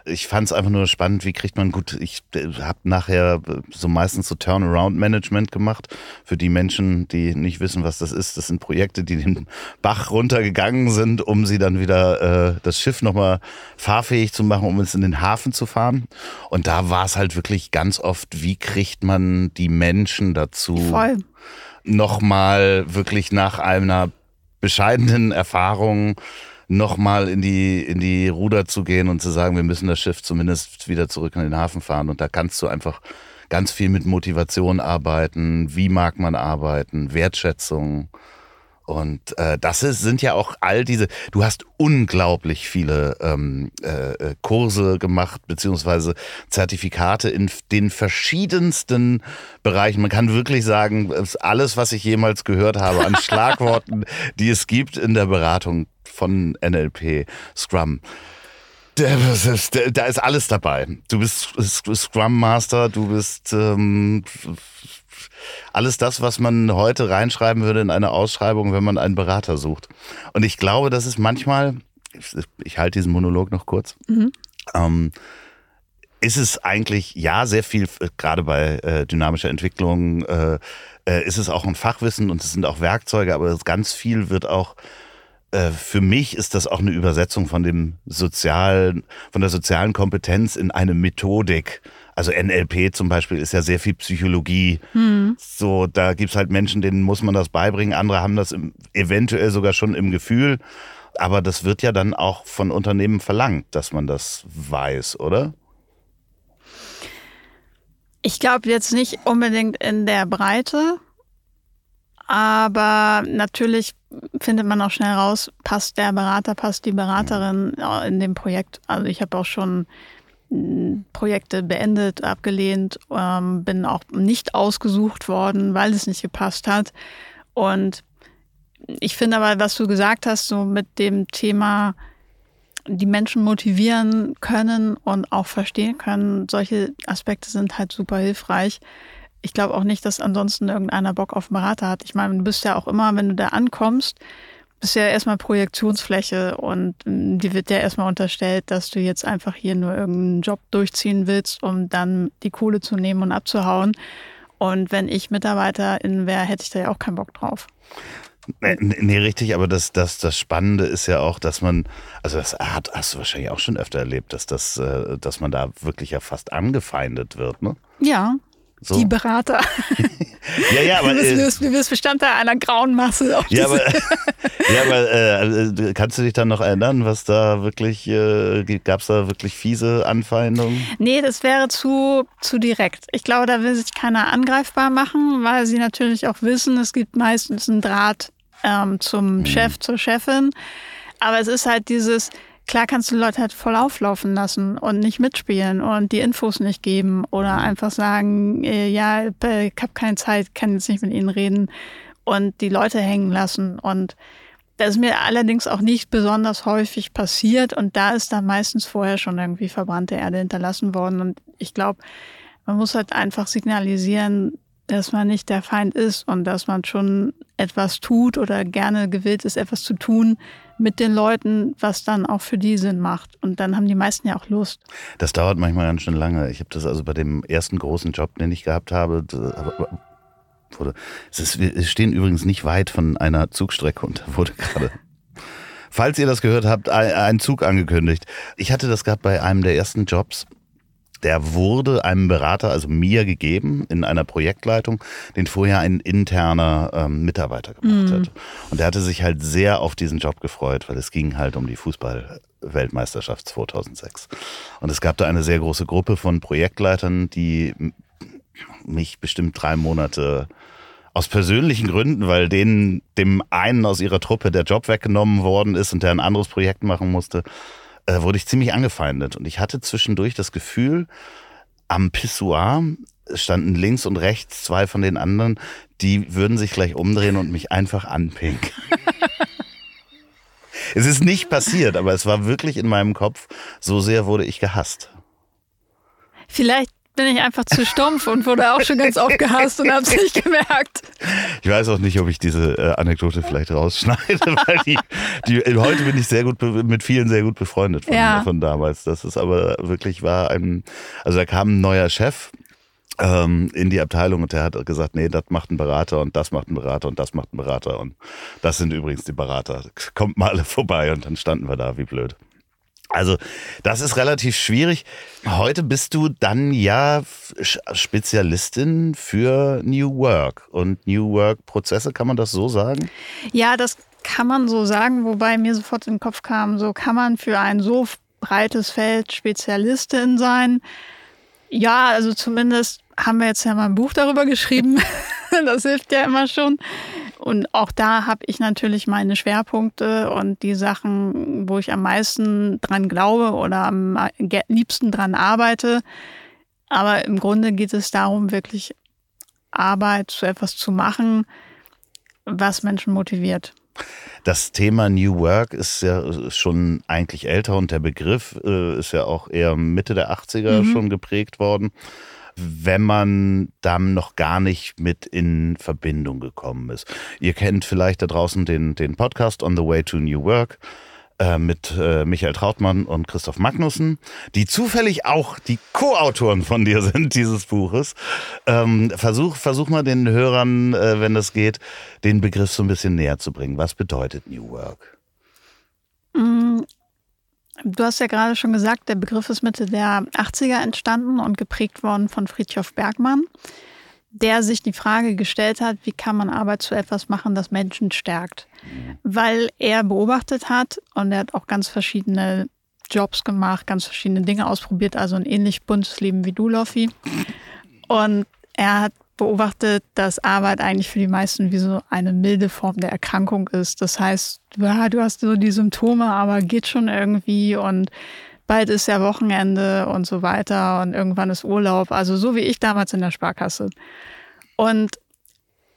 ich fand es einfach nur spannend, wie kriegt man gut, ich äh, habe nachher so meistens so Turnaround-Management gemacht für die Menschen, die nicht wissen, was das ist. Das sind Projekte, die den Bach runtergegangen sind, um sie dann wieder äh, das Schiff nochmal fahrfähig zu machen, um es in den Hafen zu fahren. Und da war es halt wirklich ganz oft, wie kriegt man die Menschen dazu, Voll. nochmal wirklich nach einer bescheidenen Erfahrung nochmal in die, in die Ruder zu gehen und zu sagen, wir müssen das Schiff zumindest wieder zurück in den Hafen fahren. Und da kannst du einfach ganz viel mit Motivation arbeiten. Wie mag man arbeiten? Wertschätzung. Und äh, das ist, sind ja auch all diese, du hast unglaublich viele ähm, äh, Kurse gemacht, beziehungsweise Zertifikate in den verschiedensten Bereichen. Man kann wirklich sagen, alles, was ich jemals gehört habe an Schlagworten, die es gibt in der Beratung, von NLP, Scrum. Da ist alles dabei. Du bist Scrum Master, du bist ähm, alles das, was man heute reinschreiben würde in eine Ausschreibung, wenn man einen Berater sucht. Und ich glaube, das ist manchmal, ich halte diesen Monolog noch kurz, mhm. ähm, ist es eigentlich, ja, sehr viel, gerade bei äh, dynamischer Entwicklung, äh, äh, ist es auch ein Fachwissen und es sind auch Werkzeuge, aber ganz viel wird auch äh, für mich ist das auch eine Übersetzung von dem sozialen, von der sozialen Kompetenz in eine Methodik. Also NLP zum Beispiel ist ja sehr viel Psychologie. Hm. So, da gibt's halt Menschen, denen muss man das beibringen. Andere haben das im, eventuell sogar schon im Gefühl. Aber das wird ja dann auch von Unternehmen verlangt, dass man das weiß, oder? Ich glaube jetzt nicht unbedingt in der Breite. Aber natürlich findet man auch schnell raus, passt der Berater, passt die Beraterin in dem Projekt. Also ich habe auch schon hm, Projekte beendet, abgelehnt, ähm, bin auch nicht ausgesucht worden, weil es nicht gepasst hat. Und ich finde aber, was du gesagt hast, so mit dem Thema, die Menschen motivieren können und auch verstehen können, solche Aspekte sind halt super hilfreich ich glaube auch nicht, dass ansonsten irgendeiner Bock auf Berater hat. Ich meine, du bist ja auch immer, wenn du da ankommst, bist ja erstmal Projektionsfläche und ähm, die wird ja erstmal unterstellt, dass du jetzt einfach hier nur irgendeinen Job durchziehen willst, um dann die Kohle zu nehmen und abzuhauen. Und wenn ich Mitarbeiterin wäre, hätte ich da ja auch keinen Bock drauf. Nee, nee, richtig, aber das, das, das Spannende ist ja auch, dass man, also das hat, hast du wahrscheinlich auch schon öfter erlebt, dass das, äh, dass man da wirklich ja fast angefeindet wird, ne? Ja, so. Die Berater. ja, ja, aber. Du bist, du bist Bestandteil einer grauen Masse. ja, aber, ja, aber äh, kannst du dich dann noch erinnern, was da wirklich, äh, gab es da wirklich fiese Anfeindungen? Nee, das wäre zu, zu direkt. Ich glaube, da will sich keiner angreifbar machen, weil sie natürlich auch wissen, es gibt meistens einen Draht ähm, zum hm. Chef, zur Chefin. Aber es ist halt dieses, Klar kannst du Leute halt voll auflaufen lassen und nicht mitspielen und die Infos nicht geben oder einfach sagen, äh, ja, ich habe keine Zeit, kann jetzt nicht mit ihnen reden und die Leute hängen lassen. Und das ist mir allerdings auch nicht besonders häufig passiert und da ist dann meistens vorher schon irgendwie verbrannte Erde hinterlassen worden. Und ich glaube, man muss halt einfach signalisieren, dass man nicht der Feind ist und dass man schon etwas tut oder gerne gewillt ist, etwas zu tun, mit den Leuten, was dann auch für die Sinn macht. Und dann haben die meisten ja auch Lust. Das dauert manchmal ganz schön lange. Ich habe das also bei dem ersten großen Job, den ich gehabt habe, wurde, es, ist, es stehen übrigens nicht weit von einer Zugstrecke und da wurde gerade falls ihr das gehört habt, ein Zug angekündigt. Ich hatte das gerade bei einem der ersten Jobs der wurde einem Berater, also mir gegeben, in einer Projektleitung, den vorher ein interner ähm, Mitarbeiter gemacht mhm. hat. Und der hatte sich halt sehr auf diesen Job gefreut, weil es ging halt um die Fußball-Weltmeisterschaft 2006. Und es gab da eine sehr große Gruppe von Projektleitern, die mich bestimmt drei Monate aus persönlichen Gründen, weil denen dem einen aus ihrer Truppe der Job weggenommen worden ist und der ein anderes Projekt machen musste, äh, wurde ich ziemlich angefeindet. Und ich hatte zwischendurch das Gefühl, am Pissoir standen links und rechts zwei von den anderen, die würden sich gleich umdrehen und mich einfach anpinken. es ist nicht passiert, aber es war wirklich in meinem Kopf, so sehr wurde ich gehasst. Vielleicht bin ich einfach zu stumpf und wurde auch schon ganz oft gehasst und habe es nicht gemerkt. Ich weiß auch nicht, ob ich diese äh, Anekdote vielleicht rausschneide, weil die, die, heute bin ich sehr gut mit vielen sehr gut befreundet von, ja. von damals. Das ist aber wirklich war ein, also da kam ein neuer Chef ähm, in die Abteilung und der hat gesagt, nee, das macht ein Berater und das macht ein Berater und das macht ein Berater und das sind übrigens die Berater. Kommt mal alle vorbei und dann standen wir da wie blöd. Also das ist relativ schwierig. Heute bist du dann ja Spezialistin für New Work und New Work-Prozesse, kann man das so sagen? Ja, das kann man so sagen, wobei mir sofort in den Kopf kam, so kann man für ein so breites Feld Spezialistin sein. Ja, also zumindest haben wir jetzt ja mal ein Buch darüber geschrieben. das hilft ja immer schon. Und auch da habe ich natürlich meine Schwerpunkte und die Sachen, wo ich am meisten dran glaube oder am liebsten dran arbeite. Aber im Grunde geht es darum, wirklich Arbeit zu etwas zu machen, was Menschen motiviert. Das Thema New Work ist ja schon eigentlich älter und der Begriff äh, ist ja auch eher Mitte der 80er mhm. schon geprägt worden wenn man dann noch gar nicht mit in Verbindung gekommen ist. Ihr kennt vielleicht da draußen den, den Podcast On the Way to New Work äh, mit äh, Michael Trautmann und Christoph Magnussen, die zufällig auch die Co-Autoren von dir sind, dieses Buches. Ähm, versuch, versuch mal den Hörern, äh, wenn das geht, den Begriff so ein bisschen näher zu bringen. Was bedeutet New Work? Du hast ja gerade schon gesagt, der Begriff ist Mitte der 80er entstanden und geprägt worden von Friedhof Bergmann, der sich die Frage gestellt hat, wie kann man Arbeit zu etwas machen, das Menschen stärkt. Weil er beobachtet hat und er hat auch ganz verschiedene Jobs gemacht, ganz verschiedene Dinge ausprobiert, also ein ähnlich buntes Leben wie du, Loffi. Und er hat beobachtet, dass Arbeit eigentlich für die meisten wie so eine milde Form der Erkrankung ist. Das heißt, ja, du hast so die Symptome, aber geht schon irgendwie und bald ist ja Wochenende und so weiter und irgendwann ist Urlaub. Also so wie ich damals in der Sparkasse. Und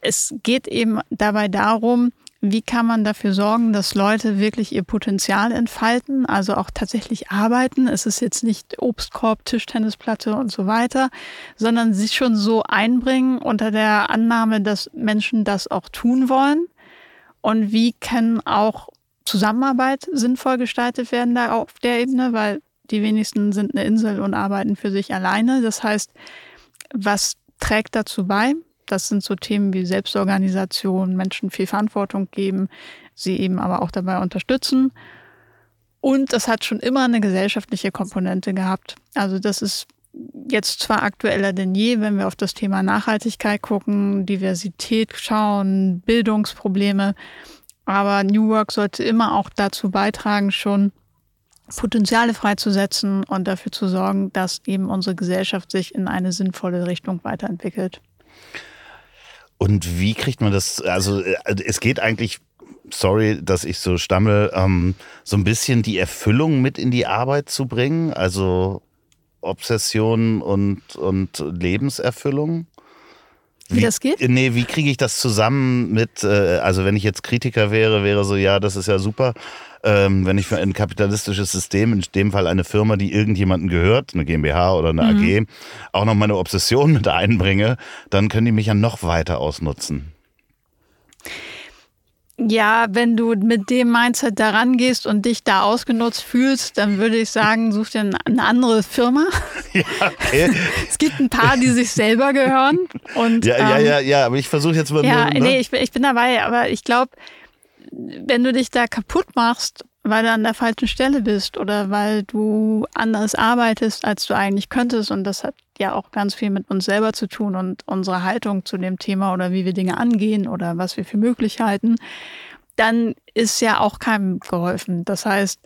es geht eben dabei darum, wie kann man dafür sorgen, dass Leute wirklich ihr Potenzial entfalten, also auch tatsächlich arbeiten? Es ist jetzt nicht Obstkorb, Tischtennisplatte und so weiter, sondern sich schon so einbringen unter der Annahme, dass Menschen das auch tun wollen. Und wie kann auch Zusammenarbeit sinnvoll gestaltet werden da auf der Ebene, weil die wenigsten sind eine Insel und arbeiten für sich alleine. Das heißt, was trägt dazu bei, das sind so Themen wie Selbstorganisation, Menschen viel Verantwortung geben, sie eben aber auch dabei unterstützen. Und das hat schon immer eine gesellschaftliche Komponente gehabt. Also das ist jetzt zwar aktueller denn je, wenn wir auf das Thema Nachhaltigkeit gucken, Diversität schauen, Bildungsprobleme. Aber New Work sollte immer auch dazu beitragen, schon Potenziale freizusetzen und dafür zu sorgen, dass eben unsere Gesellschaft sich in eine sinnvolle Richtung weiterentwickelt. Und wie kriegt man das? Also äh, es geht eigentlich, sorry, dass ich so stammel, ähm, so ein bisschen die Erfüllung mit in die Arbeit zu bringen. Also Obsession und, und Lebenserfüllung. Wie, wie, das geht? Nee, wie kriege ich das zusammen mit, äh, also wenn ich jetzt Kritiker wäre, wäre so, ja, das ist ja super, ähm, wenn ich für ein kapitalistisches System, in dem Fall eine Firma, die irgendjemanden gehört, eine GmbH oder eine mhm. AG, auch noch meine Obsession mit einbringe, dann können die mich ja noch weiter ausnutzen. Ja, wenn du mit dem Mindset daran gehst und dich da ausgenutzt fühlst, dann würde ich sagen, such dir eine andere Firma. Ja, okay. es gibt ein paar, die sich selber gehören. Und, ja, ähm, ja, ja, ja, aber ich versuche jetzt mal. Ja, ne? nee, ich, ich bin dabei, aber ich glaube, wenn du dich da kaputt machst, weil du an der falschen Stelle bist oder weil du anders arbeitest, als du eigentlich könntest, und das hat ja auch ganz viel mit uns selber zu tun und unserer Haltung zu dem Thema oder wie wir Dinge angehen oder was wir für Möglichkeiten, dann ist ja auch keinem geholfen. Das heißt,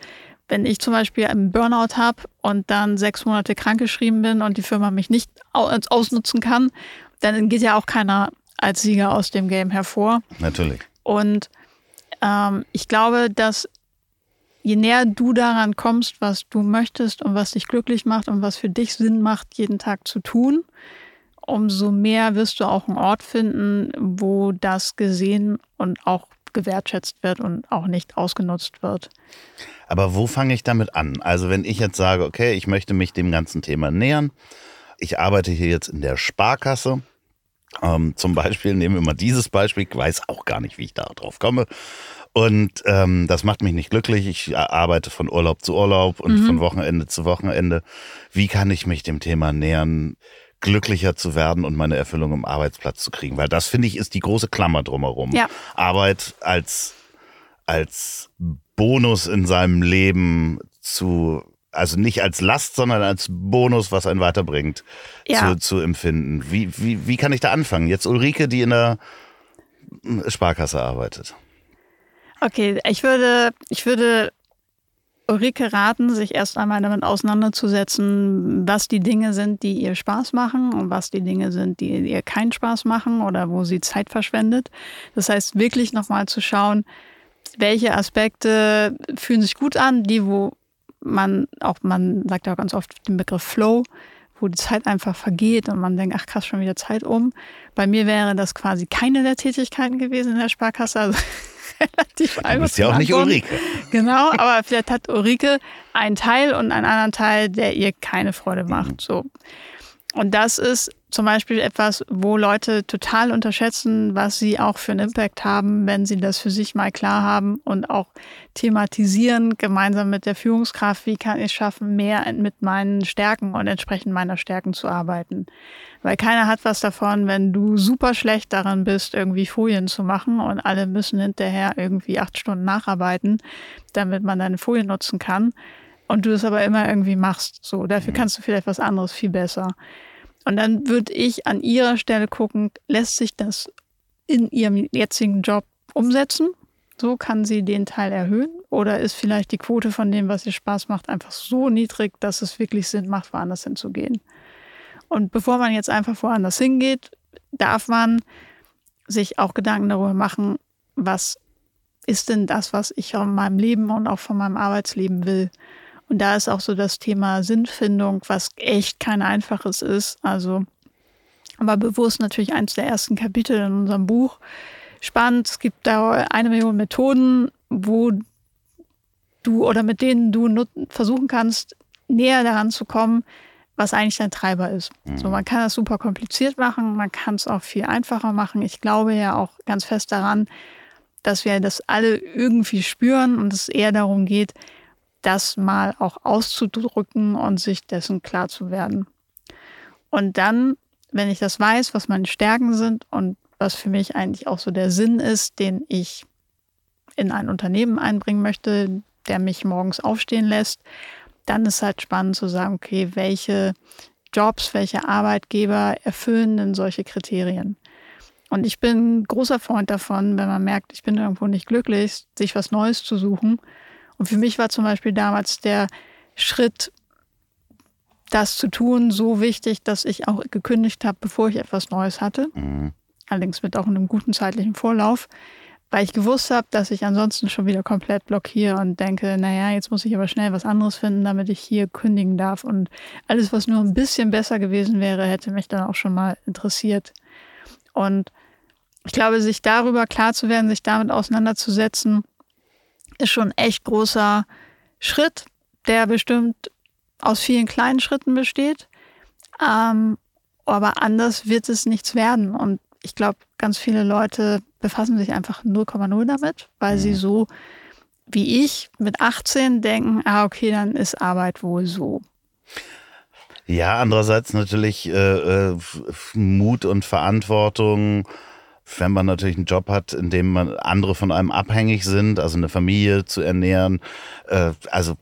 wenn ich zum Beispiel einen Burnout habe und dann sechs Monate krankgeschrieben bin und die Firma mich nicht ausnutzen kann, dann geht ja auch keiner als Sieger aus dem Game hervor. Natürlich. Und ähm, ich glaube, dass je näher du daran kommst, was du möchtest und was dich glücklich macht und was für dich Sinn macht, jeden Tag zu tun, umso mehr wirst du auch einen Ort finden, wo das gesehen und auch gewertschätzt wird und auch nicht ausgenutzt wird. Aber wo fange ich damit an? Also wenn ich jetzt sage, okay, ich möchte mich dem ganzen Thema nähern, ich arbeite hier jetzt in der Sparkasse. Ähm, zum Beispiel, nehmen wir mal dieses Beispiel, ich weiß auch gar nicht, wie ich da drauf komme. Und ähm, das macht mich nicht glücklich. Ich arbeite von Urlaub zu Urlaub und mhm. von Wochenende zu Wochenende. Wie kann ich mich dem Thema nähern, glücklicher zu werden und meine Erfüllung im Arbeitsplatz zu kriegen? Weil das, finde ich, ist die große Klammer drumherum. Ja. Arbeit als, als Bonus in seinem Leben zu also nicht als Last, sondern als Bonus, was einen weiterbringt, ja. zu, zu empfinden. Wie, wie, wie kann ich da anfangen? Jetzt Ulrike, die in der Sparkasse arbeitet. Okay, ich würde, ich würde Ulrike raten, sich erst einmal damit auseinanderzusetzen, was die Dinge sind, die ihr Spaß machen und was die Dinge sind, die ihr keinen Spaß machen oder wo sie Zeit verschwendet. Das heißt, wirklich nochmal zu schauen, welche Aspekte fühlen sich gut an, die, wo man auch, man sagt ja auch ganz oft den Begriff Flow, wo die Zeit einfach vergeht und man denkt, ach krass, schon wieder Zeit um. Bei mir wäre das quasi keine der Tätigkeiten gewesen in der Sparkasse. Also relativ einfach. Du bist ja auch nicht Ulrike. Genau, aber vielleicht hat Ulrike einen Teil und einen anderen Teil, der ihr keine Freude macht. Mhm. So. Und das ist zum Beispiel etwas, wo Leute total unterschätzen, was sie auch für einen Impact haben, wenn sie das für sich mal klar haben und auch thematisieren, gemeinsam mit der Führungskraft, wie kann ich es schaffen, mehr mit meinen Stärken und entsprechend meiner Stärken zu arbeiten. Weil keiner hat was davon, wenn du super schlecht daran bist, irgendwie Folien zu machen und alle müssen hinterher irgendwie acht Stunden nacharbeiten, damit man deine Folien nutzen kann. Und du es aber immer irgendwie machst. So, dafür kannst du vielleicht was anderes viel besser. Und dann würde ich an ihrer Stelle gucken, lässt sich das in ihrem jetzigen Job umsetzen? So kann sie den Teil erhöhen? Oder ist vielleicht die Quote von dem, was ihr Spaß macht, einfach so niedrig, dass es wirklich Sinn macht, woanders hinzugehen? Und bevor man jetzt einfach woanders hingeht, darf man sich auch Gedanken darüber machen, was ist denn das, was ich von meinem Leben und auch von meinem Arbeitsleben will? Und da ist auch so das Thema Sinnfindung, was echt kein einfaches ist. Also, aber bewusst natürlich eins der ersten Kapitel in unserem Buch. Spannend, es gibt da eine Million Methoden, wo du oder mit denen du versuchen kannst, näher daran zu kommen, was eigentlich dein Treiber ist. Mhm. So, man kann das super kompliziert machen, man kann es auch viel einfacher machen. Ich glaube ja auch ganz fest daran, dass wir das alle irgendwie spüren und es eher darum geht, das mal auch auszudrücken und sich dessen klar zu werden. Und dann, wenn ich das weiß, was meine Stärken sind und was für mich eigentlich auch so der Sinn ist, den ich in ein Unternehmen einbringen möchte, der mich morgens aufstehen lässt, dann ist halt spannend zu sagen, okay, welche Jobs, welche Arbeitgeber erfüllen denn solche Kriterien? Und ich bin großer Freund davon, wenn man merkt, ich bin irgendwo nicht glücklich, sich was Neues zu suchen und für mich war zum Beispiel damals der Schritt, das zu tun, so wichtig, dass ich auch gekündigt habe, bevor ich etwas Neues hatte. Mhm. Allerdings mit auch einem guten zeitlichen Vorlauf, weil ich gewusst habe, dass ich ansonsten schon wieder komplett blockiere und denke, naja, jetzt muss ich aber schnell was anderes finden, damit ich hier kündigen darf. Und alles, was nur ein bisschen besser gewesen wäre, hätte mich dann auch schon mal interessiert. Und ich glaube, sich darüber klar zu werden, sich damit auseinanderzusetzen, ist schon ein echt großer Schritt, der bestimmt aus vielen kleinen Schritten besteht. Ähm, aber anders wird es nichts werden. Und ich glaube, ganz viele Leute befassen sich einfach 0,0 damit, weil sie mhm. so wie ich mit 18 denken, ah, okay, dann ist Arbeit wohl so. Ja, andererseits natürlich äh, äh, Mut und Verantwortung wenn man natürlich einen Job hat, in dem man andere von einem abhängig sind, also eine Familie zu ernähren, äh, also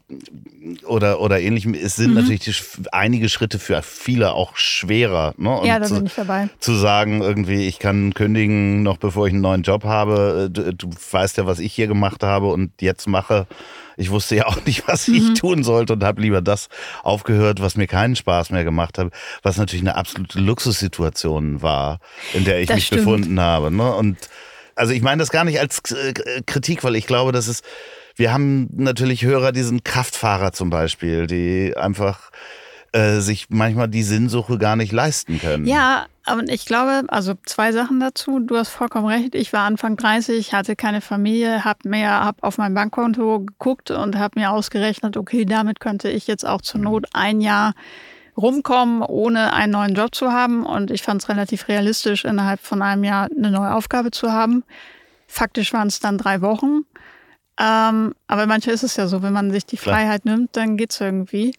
oder oder ähnlichem, es sind mhm. natürlich die, einige Schritte für viele auch schwerer. Ne? ja, da zu, bin ich dabei. Zu sagen, irgendwie, ich kann kündigen, noch bevor ich einen neuen Job habe. Du, du weißt ja, was ich hier gemacht habe und jetzt mache ich wusste ja auch nicht, was ich mhm. tun sollte und habe lieber das aufgehört, was mir keinen Spaß mehr gemacht hat, was natürlich eine absolute Luxussituation war, in der ich das mich stimmt. befunden habe. Ne? Und also ich meine das gar nicht als äh, Kritik, weil ich glaube, dass es, wir haben natürlich Hörer, diesen Kraftfahrer zum Beispiel, die einfach äh, sich manchmal die Sinnsuche gar nicht leisten können. Ja, aber ich glaube, also zwei Sachen dazu. Du hast vollkommen recht. Ich war Anfang 30, hatte keine Familie, habe mir hab auf mein Bankkonto geguckt und habe mir ausgerechnet, okay, damit könnte ich jetzt auch zur Not ein Jahr rumkommen, ohne einen neuen Job zu haben. Und ich fand es relativ realistisch, innerhalb von einem Jahr eine neue Aufgabe zu haben. Faktisch waren es dann drei Wochen. Ähm, aber manchmal ist es ja so, wenn man sich die Freiheit nimmt, dann geht es irgendwie.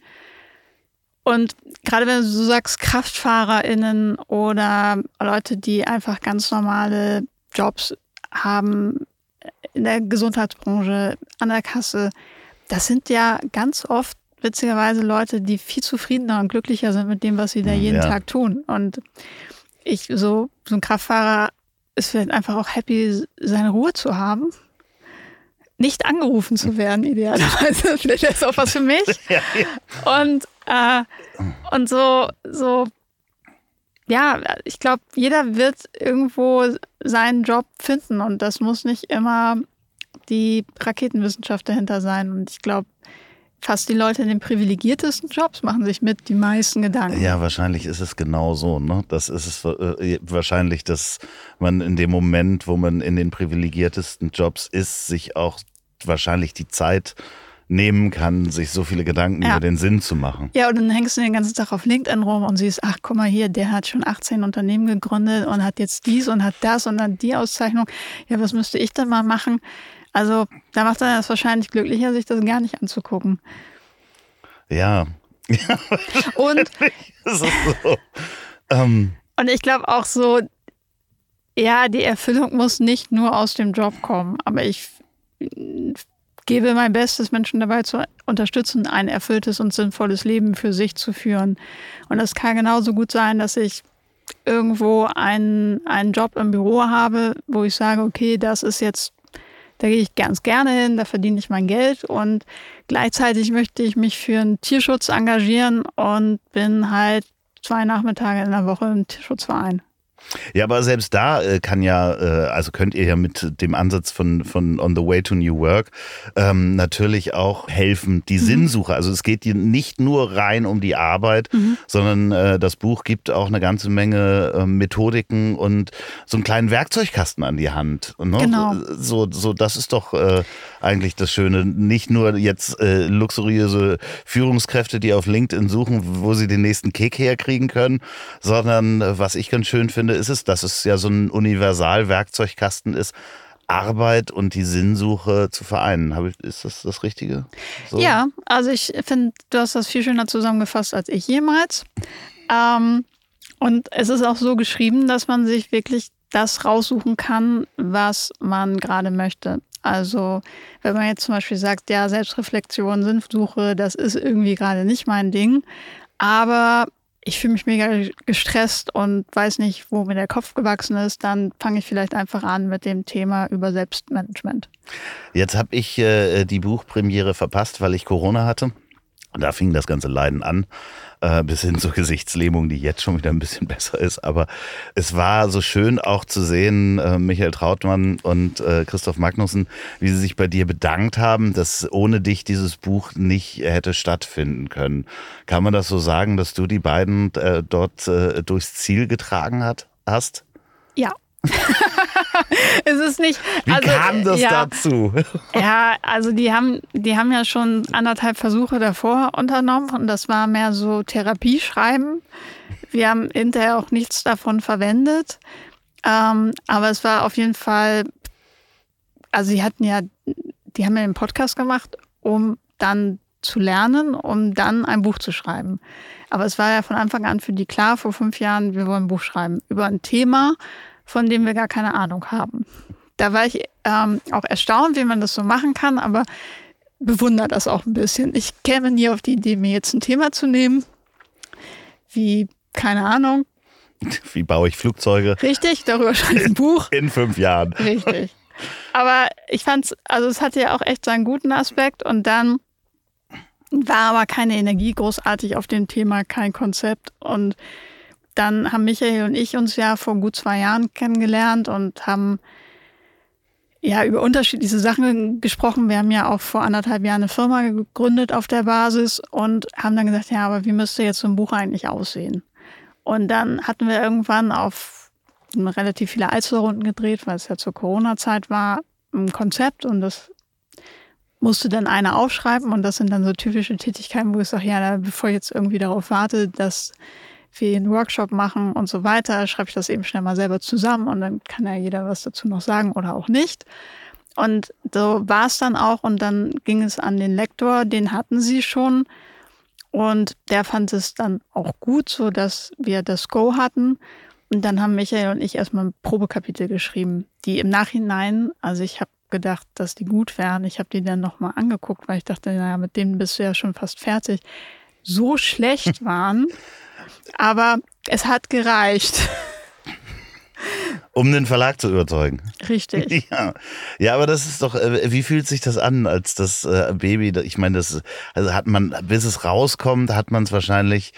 Und gerade wenn du so sagst, KraftfahrerInnen oder Leute, die einfach ganz normale Jobs haben in der Gesundheitsbranche, an der Kasse, das sind ja ganz oft witzigerweise Leute, die viel zufriedener und glücklicher sind mit dem, was sie da jeden ja. Tag tun. Und ich, so, so ein Kraftfahrer ist vielleicht einfach auch happy, seine Ruhe zu haben. Nicht angerufen zu werden, idealerweise. vielleicht es auch was für mich. Ja, ja. Und, äh, und so, so, ja, ich glaube, jeder wird irgendwo seinen Job finden und das muss nicht immer die Raketenwissenschaft dahinter sein. Und ich glaube, fast die Leute in den privilegiertesten Jobs machen sich mit die meisten Gedanken. Ja, wahrscheinlich ist es genau so. Ne? Das ist es äh, wahrscheinlich, dass man in dem Moment, wo man in den privilegiertesten Jobs ist, sich auch wahrscheinlich die Zeit nehmen kann, sich so viele Gedanken ja. über den Sinn zu machen. Ja, und dann hängst du den ganzen Tag auf LinkedIn rum und siehst, ach, guck mal hier, der hat schon 18 Unternehmen gegründet und hat jetzt dies und hat das und dann die Auszeichnung. Ja, was müsste ich denn mal machen? Also da macht er es wahrscheinlich glücklicher, sich das gar nicht anzugucken. Ja. und, so. ähm. und ich glaube auch so, ja, die Erfüllung muss nicht nur aus dem Job kommen, aber ich gebe mein Bestes, Menschen dabei zu unterstützen, ein erfülltes und sinnvolles Leben für sich zu führen. Und es kann genauso gut sein, dass ich irgendwo einen, einen Job im Büro habe, wo ich sage, okay, das ist jetzt da gehe ich ganz gerne hin, da verdiene ich mein Geld und gleichzeitig möchte ich mich für einen Tierschutz engagieren und bin halt zwei Nachmittage in der Woche im Tierschutzverein. Ja, aber selbst da äh, kann ja, äh, also könnt ihr ja mit dem Ansatz von, von On the Way to New Work ähm, natürlich auch helfen, die mhm. Sinnsuche. Also es geht nicht nur rein um die Arbeit, mhm. sondern äh, das Buch gibt auch eine ganze Menge äh, Methodiken und so einen kleinen Werkzeugkasten an die Hand. Ne? Genau. So, so, das ist doch äh, eigentlich das Schöne. Nicht nur jetzt luxuriöse Führungskräfte, die auf LinkedIn suchen, wo sie den nächsten Kick herkriegen können, sondern was ich ganz schön finde, ist es, dass es ja so ein Universalwerkzeugkasten ist, Arbeit und die Sinnsuche zu vereinen. ist das das Richtige? So? Ja, also ich finde, du hast das viel schöner zusammengefasst als ich jemals. Ähm, und es ist auch so geschrieben, dass man sich wirklich das raussuchen kann, was man gerade möchte. Also wenn man jetzt zum Beispiel sagt, ja, Selbstreflexion, Sinnsuche, das ist irgendwie gerade nicht mein Ding, aber ich fühle mich mega gestresst und weiß nicht, wo mir der Kopf gewachsen ist, dann fange ich vielleicht einfach an mit dem Thema über Selbstmanagement. Jetzt habe ich äh, die Buchpremiere verpasst, weil ich Corona hatte. Da fing das ganze Leiden an, äh, bis hin zur Gesichtslähmung, die jetzt schon wieder ein bisschen besser ist. Aber es war so schön auch zu sehen, äh, Michael Trautmann und äh, Christoph Magnussen, wie sie sich bei dir bedankt haben, dass ohne dich dieses Buch nicht hätte stattfinden können. Kann man das so sagen, dass du die beiden äh, dort äh, durchs Ziel getragen hat, hast? Ja. es ist nicht. Wie also, kam das ja, dazu? ja, also die haben, die haben ja schon anderthalb Versuche davor unternommen und das war mehr so Therapieschreiben. Wir haben hinterher auch nichts davon verwendet. Ähm, aber es war auf jeden Fall, also sie hatten ja, die haben ja den Podcast gemacht, um dann zu lernen, um dann ein Buch zu schreiben. Aber es war ja von Anfang an für die klar, vor fünf Jahren, wir wollen ein Buch schreiben über ein Thema, von dem wir gar keine Ahnung haben. Da war ich ähm, auch erstaunt, wie man das so machen kann, aber bewundere das auch ein bisschen. Ich käme nie auf die Idee, mir jetzt ein Thema zu nehmen, wie, keine Ahnung. Wie baue ich Flugzeuge? Richtig, darüber schreibe ich ein Buch. In fünf Jahren. Richtig. Aber ich fand es, also es hatte ja auch echt seinen guten Aspekt und dann war aber keine Energie großartig auf dem Thema, kein Konzept und dann haben Michael und ich uns ja vor gut zwei Jahren kennengelernt und haben ja über unterschiedliche Sachen gesprochen. Wir haben ja auch vor anderthalb Jahren eine Firma gegründet auf der Basis und haben dann gesagt, ja, aber wie müsste jetzt so ein Buch eigentlich aussehen? Und dann hatten wir irgendwann auf relativ viele Einzelrunden gedreht, weil es ja zur Corona-Zeit war, ein Konzept und das musste dann eine aufschreiben und das sind dann so typische Tätigkeiten, wo ich sage, ja, bevor ich jetzt irgendwie darauf warte, dass wir einen Workshop machen und so weiter, schreibe ich das eben schnell mal selber zusammen und dann kann ja jeder was dazu noch sagen oder auch nicht. Und so war es dann auch und dann ging es an den Lektor, den hatten sie schon und der fand es dann auch gut, so dass wir das Go hatten. Und dann haben Michael und ich erstmal ein Probekapitel geschrieben, die im Nachhinein, also ich habe gedacht, dass die gut wären. Ich habe die dann nochmal angeguckt, weil ich dachte, naja, mit denen bist du ja schon fast fertig. So schlecht waren, aber es hat gereicht. Um den Verlag zu überzeugen. Richtig. Ja, ja aber das ist doch, äh, wie fühlt sich das an, als das äh, Baby, ich meine, das also hat man, bis es rauskommt, hat man es wahrscheinlich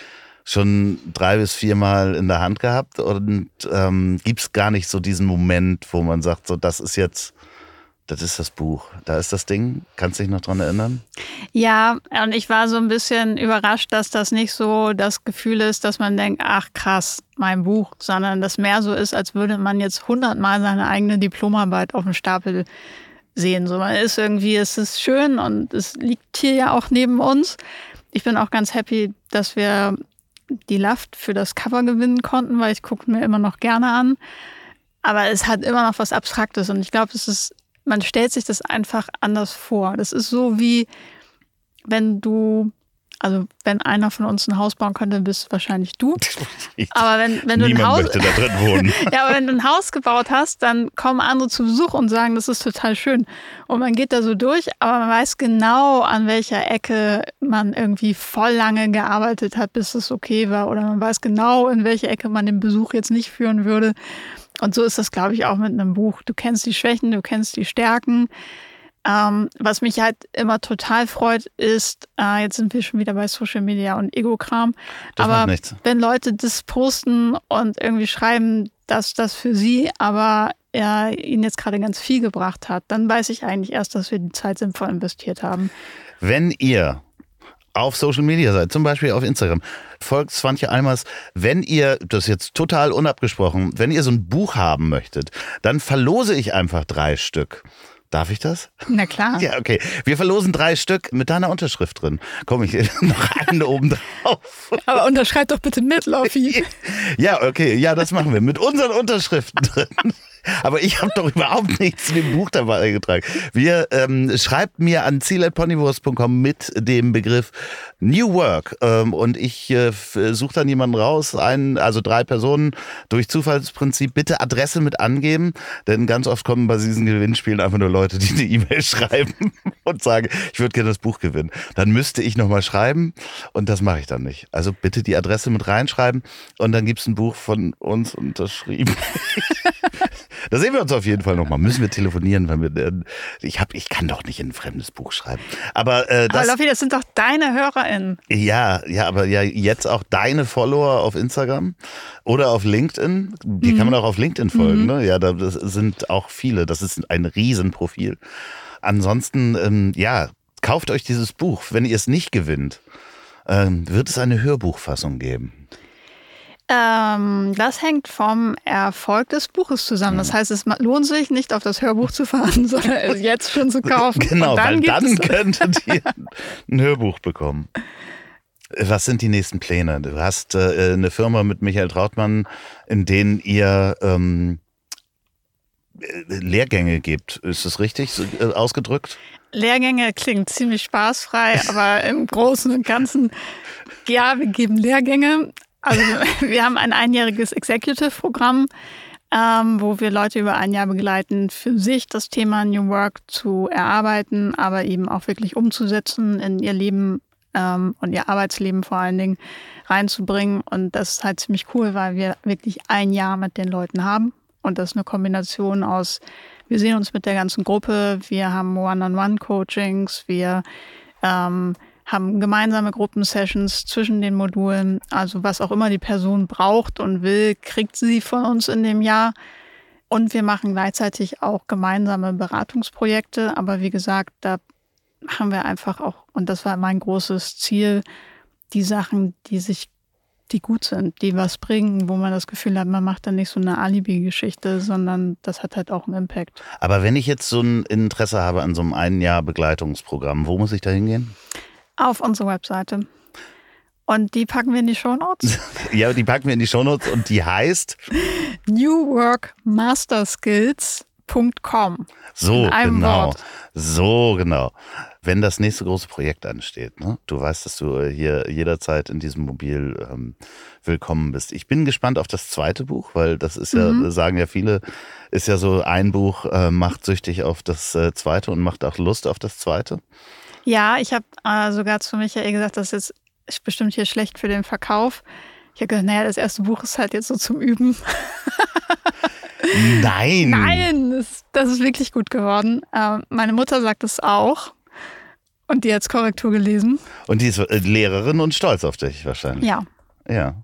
schon drei bis viermal in der Hand gehabt und ähm, gibt es gar nicht so diesen Moment, wo man sagt, so das ist jetzt das ist das Buch. Da ist das Ding. Kannst du dich noch dran erinnern? Ja, und ich war so ein bisschen überrascht, dass das nicht so das Gefühl ist, dass man denkt, ach krass, mein Buch, sondern das mehr so ist, als würde man jetzt hundertmal seine eigene Diplomarbeit auf dem Stapel sehen. So, man ist irgendwie, es ist schön und es liegt hier ja auch neben uns. Ich bin auch ganz happy, dass wir die Laft für das Cover gewinnen konnten, weil ich gucke mir immer noch gerne an. Aber es hat immer noch was Abstraktes und ich glaube, es ist man stellt sich das einfach anders vor. Das ist so wie, wenn du, also wenn einer von uns ein Haus bauen könnte, bist wahrscheinlich du. Aber wenn, wenn du ein Haus, ja, aber wenn du ein Haus gebaut hast, dann kommen andere zu Besuch und sagen, das ist total schön. Und man geht da so durch, aber man weiß genau, an welcher Ecke man irgendwie voll lange gearbeitet hat, bis es okay war. Oder man weiß genau, in welche Ecke man den Besuch jetzt nicht führen würde. Und so ist das, glaube ich, auch mit einem Buch. Du kennst die Schwächen, du kennst die Stärken. Ähm, was mich halt immer total freut, ist, äh, jetzt sind wir schon wieder bei Social Media und Ego-Kram, aber wenn Leute das posten und irgendwie schreiben, dass das für sie aber er ihnen jetzt gerade ganz viel gebracht hat, dann weiß ich eigentlich erst, dass wir die Zeit sinnvoll investiert haben. Wenn ihr auf Social Media seid, zum Beispiel auf Instagram, folgt Swantje Almers. Wenn ihr, das ist jetzt total unabgesprochen, wenn ihr so ein Buch haben möchtet, dann verlose ich einfach drei Stück. Darf ich das? Na klar. Ja, okay. Wir verlosen drei Stück mit deiner Unterschrift drin. Komm ich noch einen oben drauf. Aber unterschreib doch bitte mit, Laufi. Ja, okay. Ja, das machen wir. Mit unseren Unterschriften drin. Aber ich habe doch überhaupt nichts zu dem Buch dabei eingetragen. Wir ähm, schreibt mir an ziel.ponywurst.com mit dem Begriff New Work ähm, und ich äh, suche dann jemanden raus, einen, also drei Personen durch Zufallsprinzip. Bitte Adresse mit angeben, denn ganz oft kommen bei diesen Gewinnspielen einfach nur Leute, die eine E-Mail schreiben und sagen, ich würde gerne das Buch gewinnen. Dann müsste ich nochmal schreiben und das mache ich dann nicht. Also bitte die Adresse mit reinschreiben und dann gibt es ein Buch von uns unterschrieben. Da sehen wir uns auf jeden Fall nochmal. Müssen wir telefonieren, weil wir, äh, ich hab, ich kann doch nicht in ein fremdes Buch schreiben. Aber, äh, das, aber Loffi, das sind doch deine HörerInnen. Ja, ja, aber ja, jetzt auch deine Follower auf Instagram oder auf LinkedIn. Die mhm. kann man auch auf LinkedIn folgen, mhm. ne? Ja, da das sind auch viele. Das ist ein Riesenprofil. Ansonsten, ähm, ja, kauft euch dieses Buch. Wenn ihr es nicht gewinnt, ähm, wird es eine Hörbuchfassung geben. Ähm, das hängt vom Erfolg des Buches zusammen. Das heißt, es lohnt sich nicht auf das Hörbuch zu fahren, sondern es jetzt schon zu kaufen. Genau, dann weil dann könntet ihr ein Hörbuch bekommen. Was sind die nächsten Pläne? Du hast äh, eine Firma mit Michael Trautmann, in denen ihr ähm, Lehrgänge gibt. Ist das richtig äh, ausgedrückt? Lehrgänge klingt ziemlich spaßfrei, aber im Großen und Ganzen, ja, wir geben Lehrgänge. Also wir haben ein einjähriges Executive-Programm, ähm, wo wir Leute über ein Jahr begleiten, für sich das Thema New Work zu erarbeiten, aber eben auch wirklich umzusetzen in ihr Leben ähm, und ihr Arbeitsleben vor allen Dingen reinzubringen. Und das ist halt ziemlich cool, weil wir wirklich ein Jahr mit den Leuten haben. Und das ist eine Kombination aus, wir sehen uns mit der ganzen Gruppe, wir haben One-on-One-Coachings, wir ähm, haben gemeinsame Gruppensessions zwischen den Modulen. Also was auch immer die Person braucht und will, kriegt sie von uns in dem Jahr. Und wir machen gleichzeitig auch gemeinsame Beratungsprojekte. Aber wie gesagt, da haben wir einfach auch, und das war mein großes Ziel, die Sachen, die sich die gut sind, die was bringen, wo man das Gefühl hat, man macht dann nicht so eine Alibi-Geschichte, sondern das hat halt auch einen Impact. Aber wenn ich jetzt so ein Interesse habe an so einem ein Jahr Begleitungsprogramm, wo muss ich da hingehen? Auf unsere Webseite. Und die packen wir in die Shownotes. ja, die packen wir in die Shownotes und die heißt newworkmasterskills.com. So, genau. Wort. So, genau. Wenn das nächste große Projekt ansteht, ne? du weißt, dass du hier jederzeit in diesem Mobil ähm, willkommen bist. Ich bin gespannt auf das zweite Buch, weil das ist ja, mhm. sagen ja viele, ist ja so ein Buch, äh, macht süchtig auf das äh, zweite und macht auch Lust auf das zweite. Ja, ich habe äh, sogar zu Michael gesagt, das ist jetzt bestimmt hier schlecht für den Verkauf. Ich habe gesagt, naja, das erste Buch ist halt jetzt so zum Üben. Nein. Nein, das, das, ist wirklich gut geworden. Äh, meine Mutter sagt es auch. Und die hat Korrektur gelesen. Und die ist äh, Lehrerin und stolz auf dich wahrscheinlich. Ja. Ja.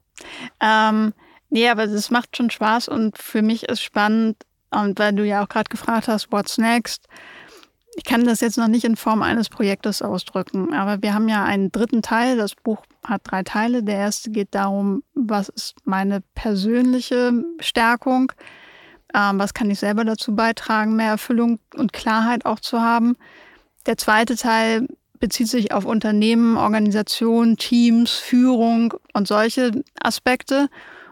Ähm, nee, aber es macht schon Spaß und für mich ist spannend, und weil du ja auch gerade gefragt hast, what's next? Ich kann das jetzt noch nicht in Form eines Projektes ausdrücken, aber wir haben ja einen dritten Teil. Das Buch hat drei Teile. Der erste geht darum, was ist meine persönliche Stärkung? Ähm, was kann ich selber dazu beitragen, mehr Erfüllung und Klarheit auch zu haben? Der zweite Teil bezieht sich auf Unternehmen, Organisationen, Teams, Führung und solche Aspekte.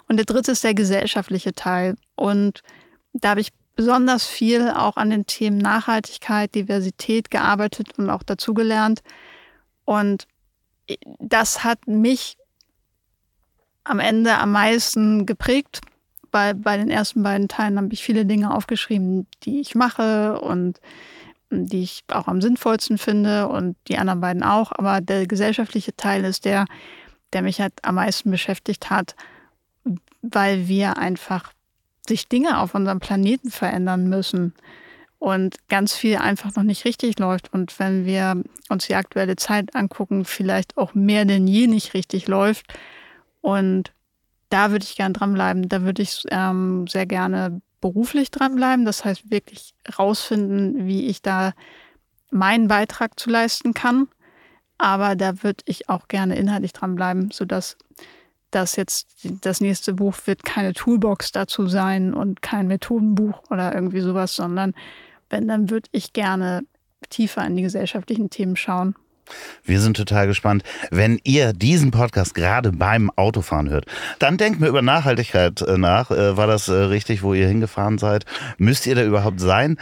Und der dritte ist der gesellschaftliche Teil. Und da habe ich besonders viel auch an den Themen Nachhaltigkeit, Diversität gearbeitet und auch dazugelernt. Und das hat mich am Ende am meisten geprägt. Bei, bei den ersten beiden Teilen habe ich viele Dinge aufgeschrieben, die ich mache und die ich auch am sinnvollsten finde und die anderen beiden auch. Aber der gesellschaftliche Teil ist der, der mich halt am meisten beschäftigt hat, weil wir einfach sich Dinge auf unserem Planeten verändern müssen und ganz viel einfach noch nicht richtig läuft. Und wenn wir uns die aktuelle Zeit angucken, vielleicht auch mehr denn je nicht richtig läuft. Und da würde ich gern dranbleiben. Da würde ich ähm, sehr gerne beruflich dranbleiben. Das heißt, wirklich rausfinden, wie ich da meinen Beitrag zu leisten kann. Aber da würde ich auch gerne inhaltlich dranbleiben, sodass das jetzt das nächste Buch wird keine Toolbox dazu sein und kein Methodenbuch oder irgendwie sowas, sondern wenn, dann würde ich gerne tiefer in die gesellschaftlichen Themen schauen. Wir sind total gespannt. Wenn ihr diesen Podcast gerade beim Autofahren hört, dann denkt mir über Nachhaltigkeit äh, nach. Äh, war das äh, richtig, wo ihr hingefahren seid? Müsst ihr da überhaupt sein?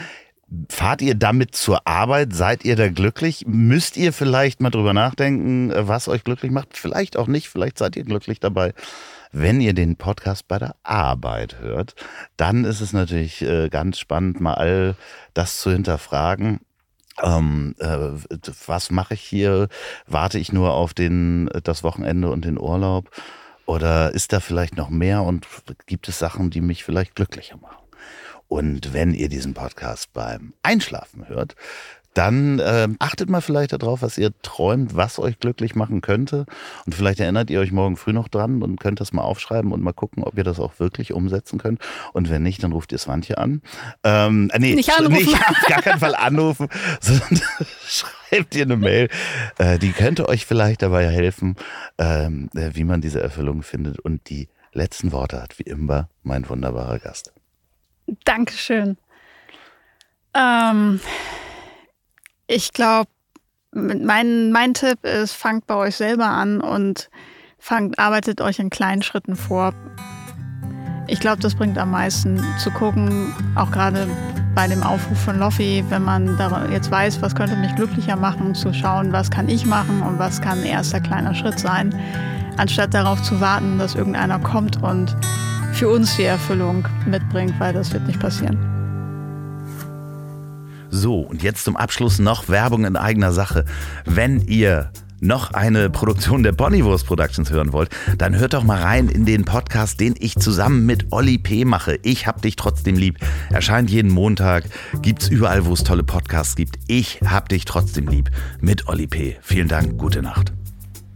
Fahrt ihr damit zur Arbeit? Seid ihr da glücklich? Müsst ihr vielleicht mal drüber nachdenken, was euch glücklich macht? Vielleicht auch nicht. Vielleicht seid ihr glücklich dabei. Wenn ihr den Podcast bei der Arbeit hört, dann ist es natürlich ganz spannend, mal all das zu hinterfragen ähm, äh, was mache ich hier? Warte ich nur auf den, das Wochenende und den Urlaub? Oder ist da vielleicht noch mehr und gibt es Sachen, die mich vielleicht glücklicher machen? Und wenn ihr diesen Podcast beim Einschlafen hört, dann äh, achtet mal vielleicht darauf, was ihr träumt, was euch glücklich machen könnte. Und vielleicht erinnert ihr euch morgen früh noch dran und könnt das mal aufschreiben und mal gucken, ob ihr das auch wirklich umsetzen könnt. Und wenn nicht, dann ruft ihr Swantje an. Ähm, äh, nee, nicht anrufen. Nicht, auf gar keinen Fall anrufen, sondern schreibt ihr eine Mail. Äh, die könnte euch vielleicht dabei helfen, ähm, äh, wie man diese Erfüllung findet. Und die letzten Worte hat wie immer mein wunderbarer Gast. Dankeschön. Ähm ich glaube, mein, mein Tipp ist, fangt bei euch selber an und fangt, arbeitet euch in kleinen Schritten vor. Ich glaube, das bringt am meisten zu gucken, auch gerade bei dem Aufruf von Loffi, wenn man jetzt weiß, was könnte mich glücklicher machen, zu schauen, was kann ich machen und was kann ein erster kleiner Schritt sein, anstatt darauf zu warten, dass irgendeiner kommt und für uns die Erfüllung mitbringt, weil das wird nicht passieren. So, und jetzt zum Abschluss noch Werbung in eigener Sache. Wenn ihr noch eine Produktion der Ponywurst Productions hören wollt, dann hört doch mal rein in den Podcast, den ich zusammen mit Olli P. mache. Ich hab dich trotzdem lieb. Erscheint jeden Montag, gibt's überall, wo es tolle Podcasts gibt. Ich hab dich trotzdem lieb mit Olli P. Vielen Dank, gute Nacht.